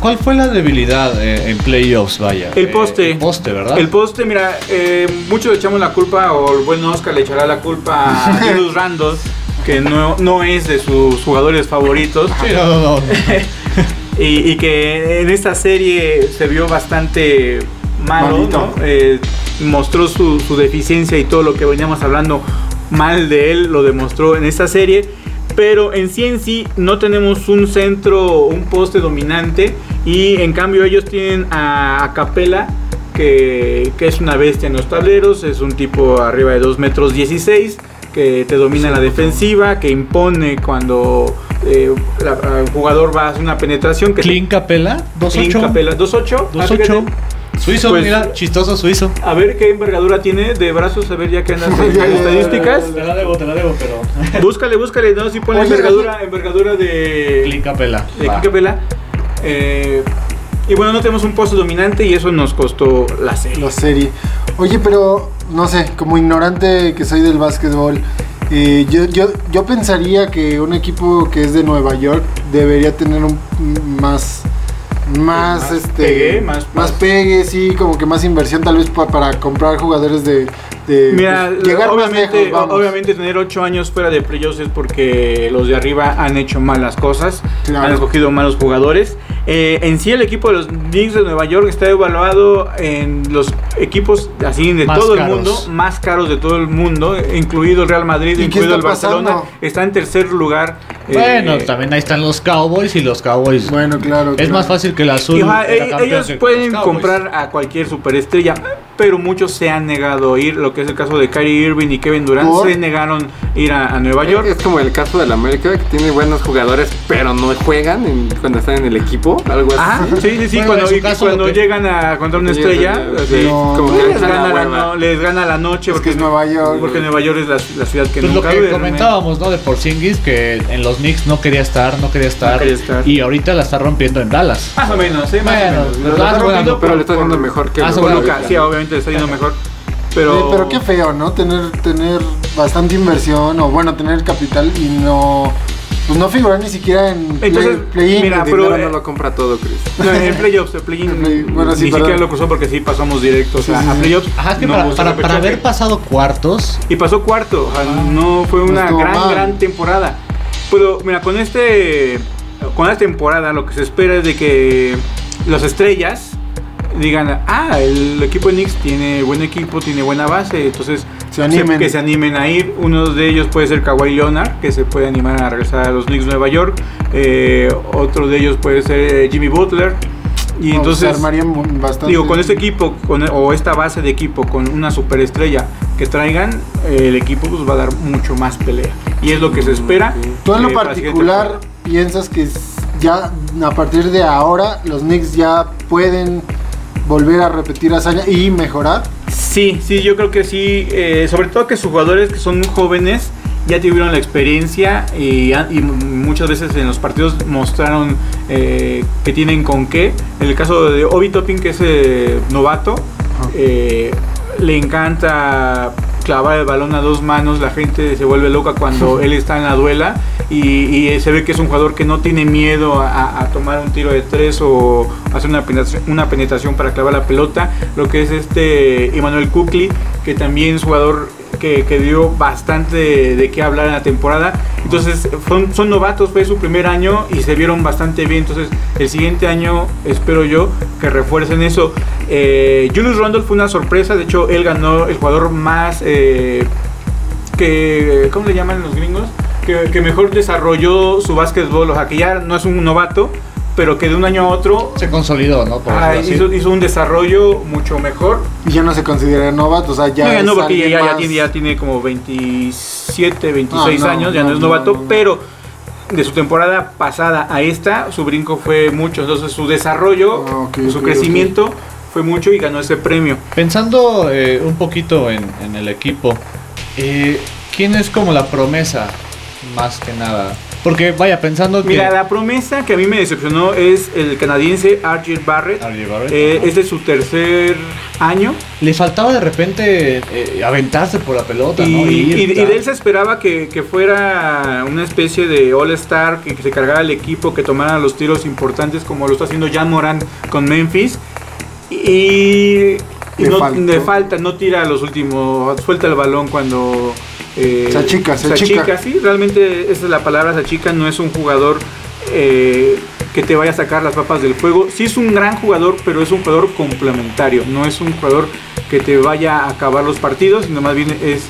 S6: ¿Cuál, fue la debilidad eh, en playoffs, vaya?
S2: El
S6: Eh,
S2: poste.
S6: el poste, ¿verdad?
S2: El poste, mira, eh, muchos le echamos la culpa, o el buen Oscar le echará la culpa a Julius Randle, que no, no es de sus jugadores favoritos.
S6: Sí, no, no, no.
S2: y, y que en esta serie se vio bastante malo. Eh, mostró su, su deficiencia y todo lo que veníamos hablando mal de él lo demostró en esta serie. Pero en sí en sí no tenemos un centro, un poste dominante y en cambio ellos tienen a, a Capela que, que es una bestia en los tableros, es un tipo arriba de 2 metros 16 que te domina la defensiva, que impone cuando eh, la- el jugador va a hacer una penetración. Que
S6: Clean Capela,
S2: Clint
S6: 2-8.
S2: Capela, 2-8. Ah,
S6: 2-8.
S2: fíjate.
S6: Suizo,
S2: Pues-
S6: mira, chistoso suizo.
S2: A ver qué envergadura tiene de brazos, a ver ya que andas en estadísticas.
S6: Te la debo, te la debo, pero.
S2: Búscale, búscale, no, si pone
S3: Oye,
S2: envergadura, envergadura de.
S6: Clean Capela.
S2: de. Clint Capela. Eh, y bueno, no tenemos un poste dominante y eso nos costó la serie.
S3: La serie. Oye, pero no sé, como ignorante que soy del básquetbol, eh, yo, yo, yo pensaría que un equipo que es de Nueva York debería tener un más más,
S2: Más
S3: este
S2: pegue, más-
S3: más, pegue, sí, como que más inversión tal vez pa- para comprar jugadores de,
S2: Mira,
S3: pues, llegar más
S2: obviamente,
S3: lejos, vamos.
S2: obviamente tener ocho años fuera de playoffs es porque los de arriba han hecho malas cosas,
S3: Claro.
S2: han escogido malos jugadores. Eh, en sí el equipo de los Knicks de Nueva York está evaluado en los equipos así de
S6: Más
S2: todo
S6: caros.
S2: el mundo, más caros de todo el mundo, incluido el Real Madrid,
S3: ¿Y qué
S2: incluido el Barcelona,
S3: pasando?
S2: está en tercer lugar. eh,
S6: Bueno, también ahí están los Cowboys y los Cowboys.
S3: Bueno, claro.
S6: es
S3: claro.
S6: más fácil que el azul.
S2: Y,
S6: campeón
S2: ellos pueden comprar a cualquier superestrella, pero muchos se han negado a ir, lo que es el caso de Kyrie Irving y Kevin Durant,
S3: ¿Por?
S2: se negaron a ir a, a Nueva York.
S4: Es como el caso del América, que tiene buenos jugadores, pero no juegan en- cuando están en el equipo, algo así.
S2: Ajá, sí, sí, sí,
S6: Bueno,
S2: cuando,
S6: en su
S2: y
S6: caso,
S2: cuando
S6: lo que-
S2: llegan a contra una
S4: Sí,
S2: estrella,
S4: sí,
S2: así,
S4: sí,
S3: No,
S4: como que
S2: les, gana
S4: la
S2: la,
S4: hueva.
S2: no- les gana la noche
S3: Es que es Nueva York.
S2: porque Nueva York es la, la ciudad que
S6: Pues lo
S2: nunca
S6: que
S2: duerme.
S6: comentábamos, ¿no? De Porzingis, que en los Knicks no quería estar, no quería estar.
S2: No quería estar.
S6: Y ahorita la está rompiendo en Dallas.
S2: Más o menos, ¿eh? Más
S6: Bueno,
S2: o menos. Lo
S6: vas
S2: está rompiendo
S4: Pero le está yendo mejor que
S6: Ah, bueno,
S2: Luka, sí, obviamente le está yendo mejor. Pero,
S3: Eh, pero qué feo, ¿no? Tener, tener bastante inversión o bueno, tener capital y no, pues no figurar ni siquiera en play-
S2: Entonces,
S3: play-in.
S2: mira,
S4: El
S2: pero, eh,
S4: no lo compra todo, Chris.
S2: No, en playoffs, el play-in,
S3: play- bueno, sí,
S2: ni
S3: perdón.
S2: siquiera lo cruzó porque sí pasamos directos
S3: Sí,
S2: a,
S3: sí,
S2: a
S3: sí.
S2: playoffs.
S6: Ajá, es que
S2: No
S6: para, para, para haber pasado cuartos,
S2: Y pasó cuarto, sea, no fue una gran,
S3: mal.
S2: gran temporada. Pero, mira, con este, con esta temporada lo que se espera es de que las estrellas digan, ah, el equipo de Knicks tiene buen equipo, tiene buena base, entonces
S3: Se animen.
S2: que se animen a ir. Uno de ellos puede ser Kawhi Leonard, que se puede animar a regresar a los Knicks de Nueva York. Eh, otro de ellos puede ser eh, Jimmy Butler. Y
S3: No,
S2: entonces...
S3: bastante.
S2: Digo, con este equipo con, o esta base de equipo con una superestrella que traigan, eh, el equipo pues, va a dar mucho más pelea. Y es lo que se espera.
S3: Tú en lo
S2: eh,
S3: particular piensas que ya a partir de ahora los Knicks ya pueden volver a repetir hazaña y mejorar.
S2: Sí, sí, yo creo que sí. eh, sobre todo que sus jugadores que son jóvenes ya tuvieron la experiencia y, muchas veces en los partidos mostraron eh, que tienen con qué. En el caso de Obi Toppin, que es eh, novato, le encanta clavar el balón a dos manos. La gente se vuelve loca cuando él está en la duela y, y se ve que es un jugador que no tiene miedo a, a tomar un tiro de tres o hacer una penetración, una penetración para clavar la pelota. Lo que es este Emmanuel Kukli, que también es jugador que, que dio bastante de, qué hablar en la temporada. Entonces, son, son novatos, fue su primer año y se vieron bastante bien. Entonces, el siguiente año espero yo que refuercen eso. Eh, Julius Randle fue una sorpresa, de hecho, él ganó el jugador más. eh, que, ¿Cómo le llaman los gringos? Que, que mejor desarrolló su básquetbol, o sea, que ya no es un novato, pero que de un año a otro
S6: se consolidó, ¿no? Por
S2: ah, hizo, hizo un desarrollo mucho mejor.
S3: Y ya no se considera novato, o sea, ya.
S2: No, ya no, porque ya, tiene, ya tiene como 27, 26
S3: Ah, no,
S2: años, ya no,
S3: no,
S2: es
S3: no,
S2: novato,
S3: no.
S2: pero de su temporada pasada a esta, su brinco fue mucho, entonces su desarrollo,
S3: Ah,
S2: su crecimiento fue mucho y ganó ese premio.
S6: Pensando eh, un poquito en, en el equipo, eh, ¿quién es como la promesa más que nada? Porque vaya, pensando que...
S2: Mira, la promesa que a mí me decepcionó es el canadiense R.J. Barrett.
S6: Barrett,
S2: Eh, este es su tercer año
S6: Le faltaba de repente eh, aventarse por la pelota,
S2: y,
S6: ¿no?
S2: y- y de él se esperaba que, que fuera una especie de All-Star, que, que se cargara el equipo, que tomara los tiros importantes como lo está haciendo Jan Moran con Memphis. Y, y
S3: Le
S2: no,
S3: faltó.
S2: le falta, no tira los últimos, suelta el balón cuando... eh,
S3: Se achica, se achica.
S2: sí, realmente esa es la palabra, se achica, no es un jugador eh, que te vaya a sacar las papas del fuego. Sí es un gran jugador, pero es un jugador complementario, no es un jugador que te vaya a acabar los partidos, sino más bien es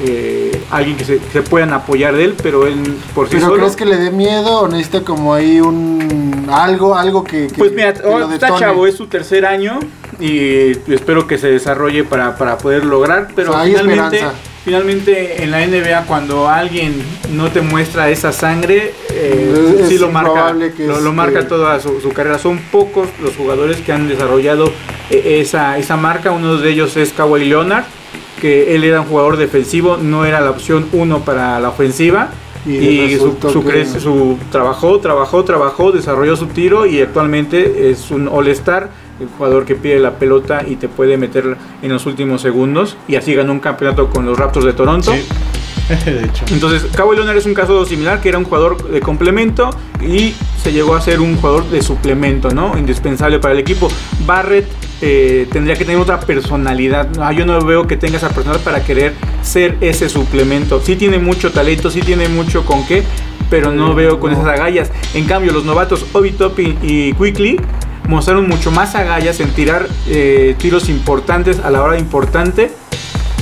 S2: eh, alguien que se, que se puedan apoyar de él, pero él por sí
S3: Pero
S2: solo...
S3: crees que le dé miedo o necesita como ahí un algo, algo que, que-
S2: Pues mira,
S3: que lo
S2: está chavo, es su tercer año y espero que se desarrolle para, para poder lograr, pero
S3: O sea, hay
S2: finalmente, finalmente en la NBA cuando alguien no te muestra esa sangre, eh,
S3: Es-
S2: sí lo marca, lo, lo
S3: este-
S2: marca toda su, su carrera. Son pocos los jugadores que han desarrollado eh, esa, esa marca, uno de ellos es Kawhi Leonard, que él era un jugador defensivo, no era la opción uno para la ofensiva.
S3: Y
S2: Y, su, su,
S3: que-
S2: su trabajó, trabajó, trabajó, desarrolló su tiro y actualmente es un All-Star. El jugador que pide la pelota y te puede meter en los últimos segundos. Y así ganó un campeonato con los Raptors de Toronto.
S6: Sí. de hecho.
S2: Entonces, Kawhi Leonard es un caso similar, que era un jugador de complemento y se llegó a ser un jugador de suplemento, ¿no? Indispensable para el equipo. Barrett eh, tendría que tener otra personalidad. Ah, yo no veo que tenga esa personalidad para querer ser ese suplemento. Sí tiene mucho talento, sí tiene mucho con qué, pero no veo con esas agallas. En cambio, los novatos Obi Toppin y Quickly mostraron mucho más agallas en tirar eh, tiros importantes a la hora importante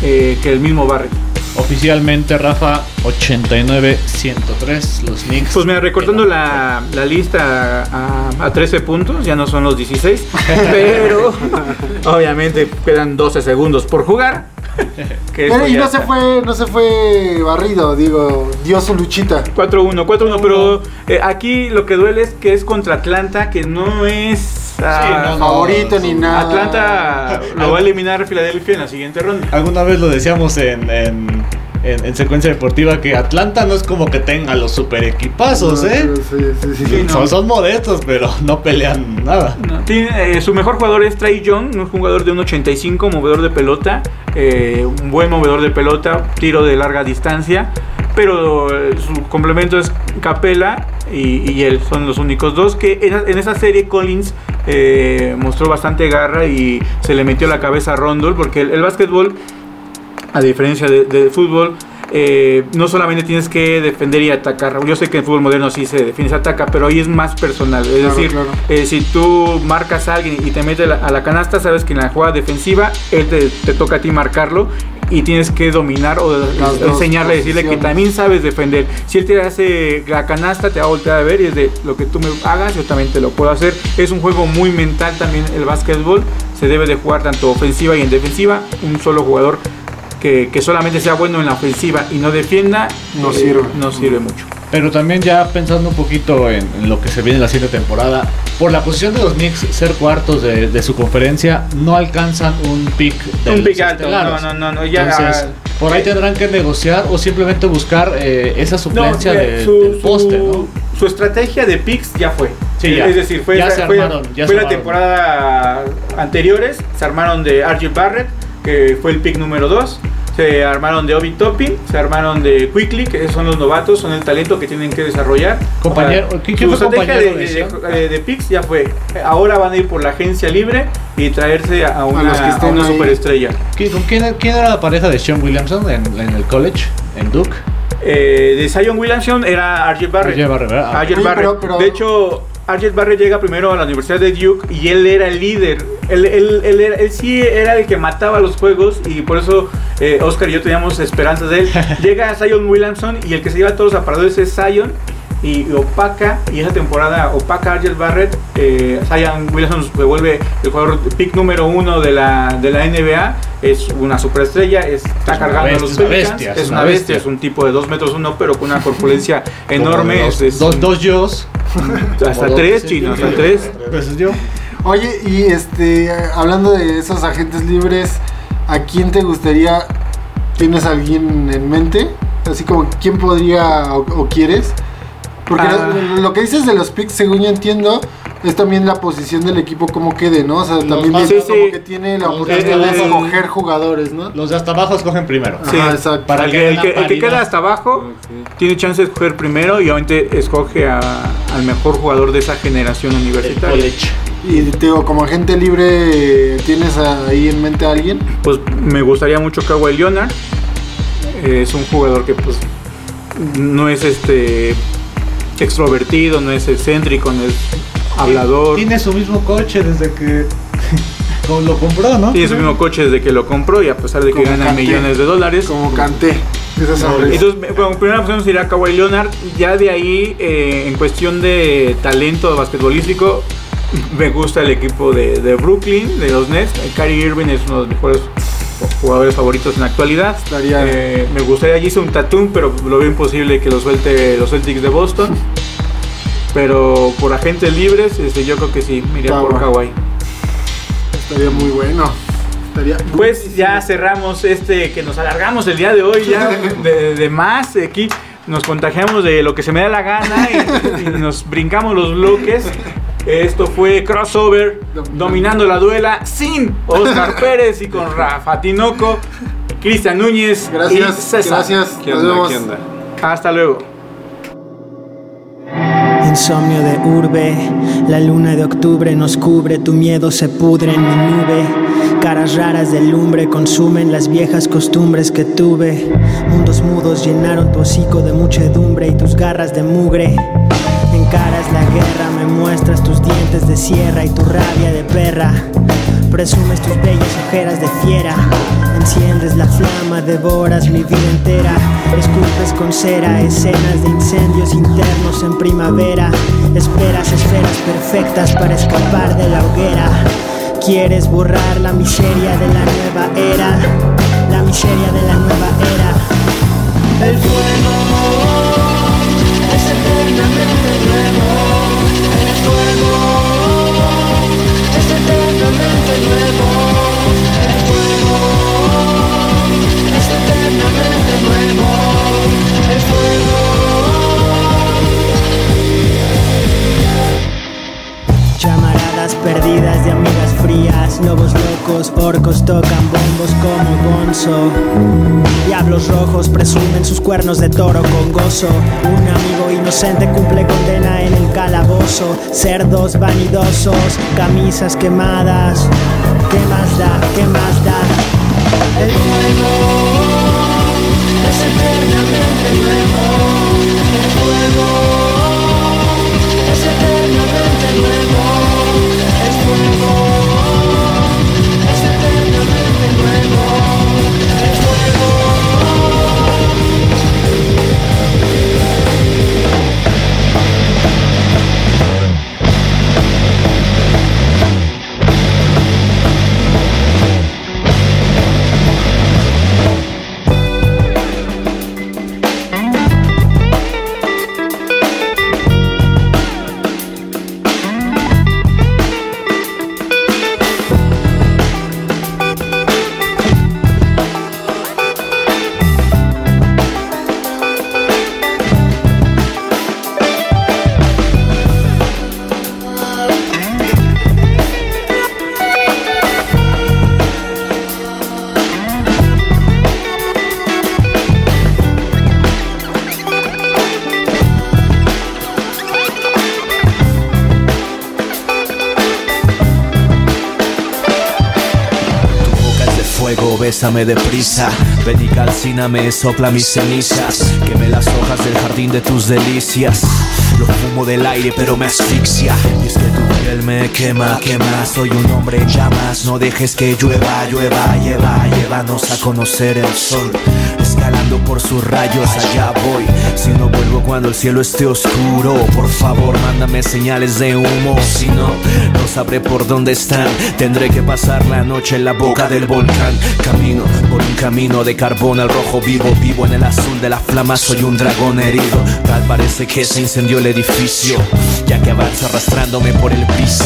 S2: eh, que el mismo Barrett.
S6: Oficialmente, Rafa, 89-103, los Knicks.
S2: Pues mira, recortando la, la lista a, a 13 puntos, ya no son los 16, pero obviamente quedan 12 segundos por jugar.
S3: Pero y no se fue, no se fue barrido, digo, dio su luchita.
S2: 4-1, 4-1, pero eh, aquí lo que duele es que es contra Atlanta, que no es ah,
S6: no, no,
S3: favorito ni nada.
S2: Atlanta lo va a eliminar Filadelfia en la siguiente ronda.
S6: Alguna vez lo decíamos en, en, en- en secuencia deportiva que Atlanta no es como que tenga los super equipazos,
S3: No,
S6: ¿eh?
S3: sí, sí, sí.
S2: Sí, no.
S6: Son, son modestos, pero no pelean nada.
S2: No, tiene, eh, su mejor jugador es Trey Young, un jugador de 1.85, movedor de pelota, eh, un buen movedor de pelota, tiro de larga distancia, pero eh, su complemento es Capela y, y él son los únicos dos que en, en esa serie Collins eh, mostró bastante garra y se le metió la cabeza a Rondol porque el, el básquetbol a diferencia de- del fútbol, eh, no solamente tienes que defender y atacar. Yo sé que en fútbol moderno sí se defiende, se ataca, pero ahí es más personal. Es
S3: Claro,
S2: decir,
S3: claro.
S2: eh, si tú marcas a alguien y te metes a la canasta, sabes que en la jugada defensiva, él te, te toca a ti marcarlo y tienes que dominar o
S3: Las
S2: enseñarle, decirle que también sabes defender. Si él te hace la canasta, te va a voltear a ver y es de lo que tú me hagas, yo también te lo puedo hacer. Es un juego muy mental también el básquetbol. Se debe de jugar tanto ofensiva y en defensiva. Un solo jugador que, que solamente sea bueno en la ofensiva y no defienda,
S3: No
S2: eh,
S3: sirve.
S2: No sirve mucho.
S6: Pero también ya pensando un poquito en, en lo que se viene en la siguiente temporada, por la posición de los Knicks ser cuartos de, de su conferencia, no alcanzan un pick de
S2: Un pick alto, no, no, no, no, ya-
S6: Entonces, por ahí tendrán que negociar o simplemente buscar eh, esa suplencia
S2: No,
S6: de-
S2: eh, su,
S6: del poste,
S2: su-
S6: ¿no?
S2: su estrategia de picks ya fue.
S6: Sí, ya.
S2: Es decir, fue,
S6: Ya
S2: esa-
S6: se
S2: fue-
S6: armaron, ya
S2: fue
S6: se
S2: la
S6: armaron.
S2: temporada anteriores. Se armaron de RJ Barrett, que fue el pick número 2. Se armaron de Obi Toppin, se armaron de Quickly, que son los novatos, son el talento que tienen que desarrollar.
S6: Compañero-
S2: O sea,
S6: ¿quién- quién
S2: su estrategia
S6: compañero
S2: de,
S6: de
S2: de-
S6: lesión?
S2: de- de picks ya fue. Ahora van a ir por la agencia libre y traerse a una,
S3: los que
S2: a
S3: estén
S2: una superestrella.
S6: ¿Qui- ¿Con quién, quién era la pareja de Sean Williamson en, en el college, en Duke?
S2: Eh, de Zion Williamson era RJ Barrett.
S6: RJ Barrett, ¿verdad?
S2: RJ
S3: Oye,
S2: Barrett.
S3: pero- pero-
S2: De hecho, RJ Barrett llega primero a la Universidad de Duke y él era el líder. Él, él- él sí era el que mataba los juegos y por eso eh, Oscar y yo teníamos esperanzas de él. llega Zion Williamson y el que se lleva todos los aparadores es Zion. Y opaca, y esa temporada opaca a RJ Barrett. Eh, Zion Williamson se vuelve el jugador pick número uno de la, de la NBA. Es una superestrella, está
S6: Es
S2: cargando
S6: bestia,
S2: a los
S6: es una
S2: Pelicans.
S6: bestia,
S2: es una bestia, es un tipo de 2 metros 1, pero con una corpulencia enorme.
S6: Dos,
S2: es
S6: dos,
S2: un-
S6: dos yos.
S2: hasta tres
S6: dos
S2: chinos, hasta tres.
S6: Pues yo.
S3: Oye, y este, hablando de esos agentes libres, ¿a quién te gustaría? ¿Tienes a alguien en mente? Así como, ¿quién podría o, o quieres? Porque
S2: Ah.
S3: lo, lo que dices de los picks, según yo entiendo, es también la posición del equipo como quede, ¿no? O sea,
S6: Los
S3: también
S6: más-
S3: viene
S2: Sí,
S3: como
S2: sí.
S3: que tiene la oportunidad de
S2: de-
S3: escoger jugadores, ¿no?
S6: Los de hasta abajo escogen primero.
S3: Ajá,
S2: Sí,
S3: exacto.
S6: Para
S2: el,
S6: que
S2: el, que, el que
S6: paridad.
S2: queda hasta abajo tiene chance de escoger primero y obviamente escoge a- al mejor jugador de esa generación
S6: El
S2: universitaria.
S6: college.
S3: Y te digo, como agente libre, ¿tienes ahí en mente a alguien?
S2: Pues me gustaría mucho Kawhi Leonard. Es un jugador que pues no es este extrovertido, no es excéntrico, no es hablador.
S6: Tiene su mismo coche desde que como lo compró, ¿no?
S2: Tiene su mismo coche desde que lo compró y a pesar de que
S3: Como
S2: gana millones de dólares.
S3: Como canté. Esa sonrisa.
S2: Entonces, bueno, primera opción sería Kawhi Leonard. Ya de ahí, eh, en cuestión de talento basquetbolístico, me gusta el equipo de, de Brooklyn, de los Nets. Kyrie Irving es uno de los mejores jugadores favoritos en la actualidad.
S3: Estaría-
S2: Eh, me gustaría Jason Tatum, pero lo veo imposible que lo suelte los Celtics de Boston. Pero por agentes libres, este, yo creo que sí, me iría por.
S3: Kawhi. Estaría muy bueno. Estaría
S2: Pues ya cerramos este que nos alargamos el día de hoy ya de, de más. Aquí nos contagiamos de lo que se me da la gana y, y nos brincamos los bloques. Esto fue Crossover, dominando la duela sin Oscar Pérez y con Rafa Tinoco, Cristian Núñez y
S3: Gracias,
S2: César.
S3: gracias.
S4: ¿Qué
S3: Nos
S4: onda?
S3: vemos.
S4: ¿Qué onda?
S2: Hasta luego.
S10: Insomnio de urbe, la luna de octubre nos cubre, tu miedo se pudre en mi nube. Caras raras de lumbre consumen las viejas costumbres que tuve. Mundos mudos llenaron tu hocico de muchedumbre y tus garras de mugre. Encaras la guerra, muestras tus dientes de sierra y tu rabia de perra. Presumes tus bellas ojeras de fiera. Enciendes la flama, devoras mi vida entera. Esculpes con cera escenas de incendios internos en primavera. Esperas esferas perfectas para escapar de la hoguera. Quieres borrar la miseria de la nueva era. La miseria de la nueva era. El fuego es eternamente nuevo. Perdidas de amigas frías, lobos locos, orcos tocan bombos como bonzo. Diablos rojos presumen sus cuernos de toro con gozo. Un amigo inocente cumple condena en el calabozo. Cerdos vanidosos, camisas quemadas. ¿Qué más da? ¿Qué más da? El fuego es eternamente nuevo. El fuego es eternamente nuevo. El fuego
S11: bésame deprisa. Ven y calcíname, sopla mis cenizas. Queme las hojas del jardín de tus delicias. Lo fumo del aire, pero me asfixia. Y es que tu piel me quema, quema. Soy un hombre llamas. No dejes que llueva, llueva, lleva, llévanos a conocer el sol. Escalando por sus rayos, allá voy. Si no vuelvo cuando el cielo esté oscuro, por favor, mándame señales de humo. Si no, no sabré por dónde están. Tendré que pasar la noche en la boca del volcán. Camino por un camino de carbón al rojo vivo, vivo en el azul de la flama. Soy un dragón herido. Tal parece que se incendió el ya que avanzo arrastrándome por el piso.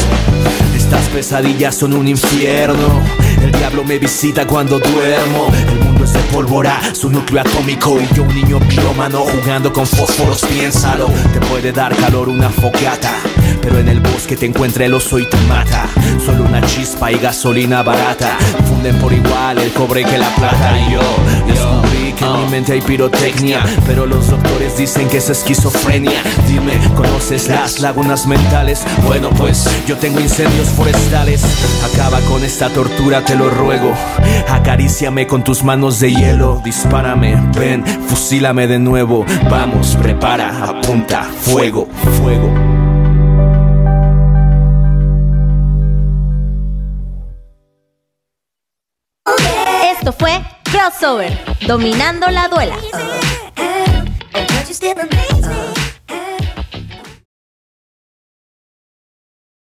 S11: Estas pesadillas son un infierno. El diablo me visita cuando duermo. El mundo es de pólvora, su núcleo atómico. Y yo, un niño pirómano jugando con fósforos, piénsalo. Te puede dar calor una fogata. Pero en el bosque te encuentra el oso y te mata. Solo una chispa y gasolina barata. Funden por igual el cobre que la plata. Y yo descubrí que en mi mente hay pirotecnia. Pero los doctores dicen que es esquizofrenia. Dime, ¿conoces las lagunas mentales? Bueno, pues yo tengo incendios forestales. Acaba con esta tortura, te lo ruego. Acaríciame con tus manos de hielo. Dispárame, ven, fusílame de nuevo. Vamos, prepara, apunta, fuego, fuego.
S1: Dominando la duela.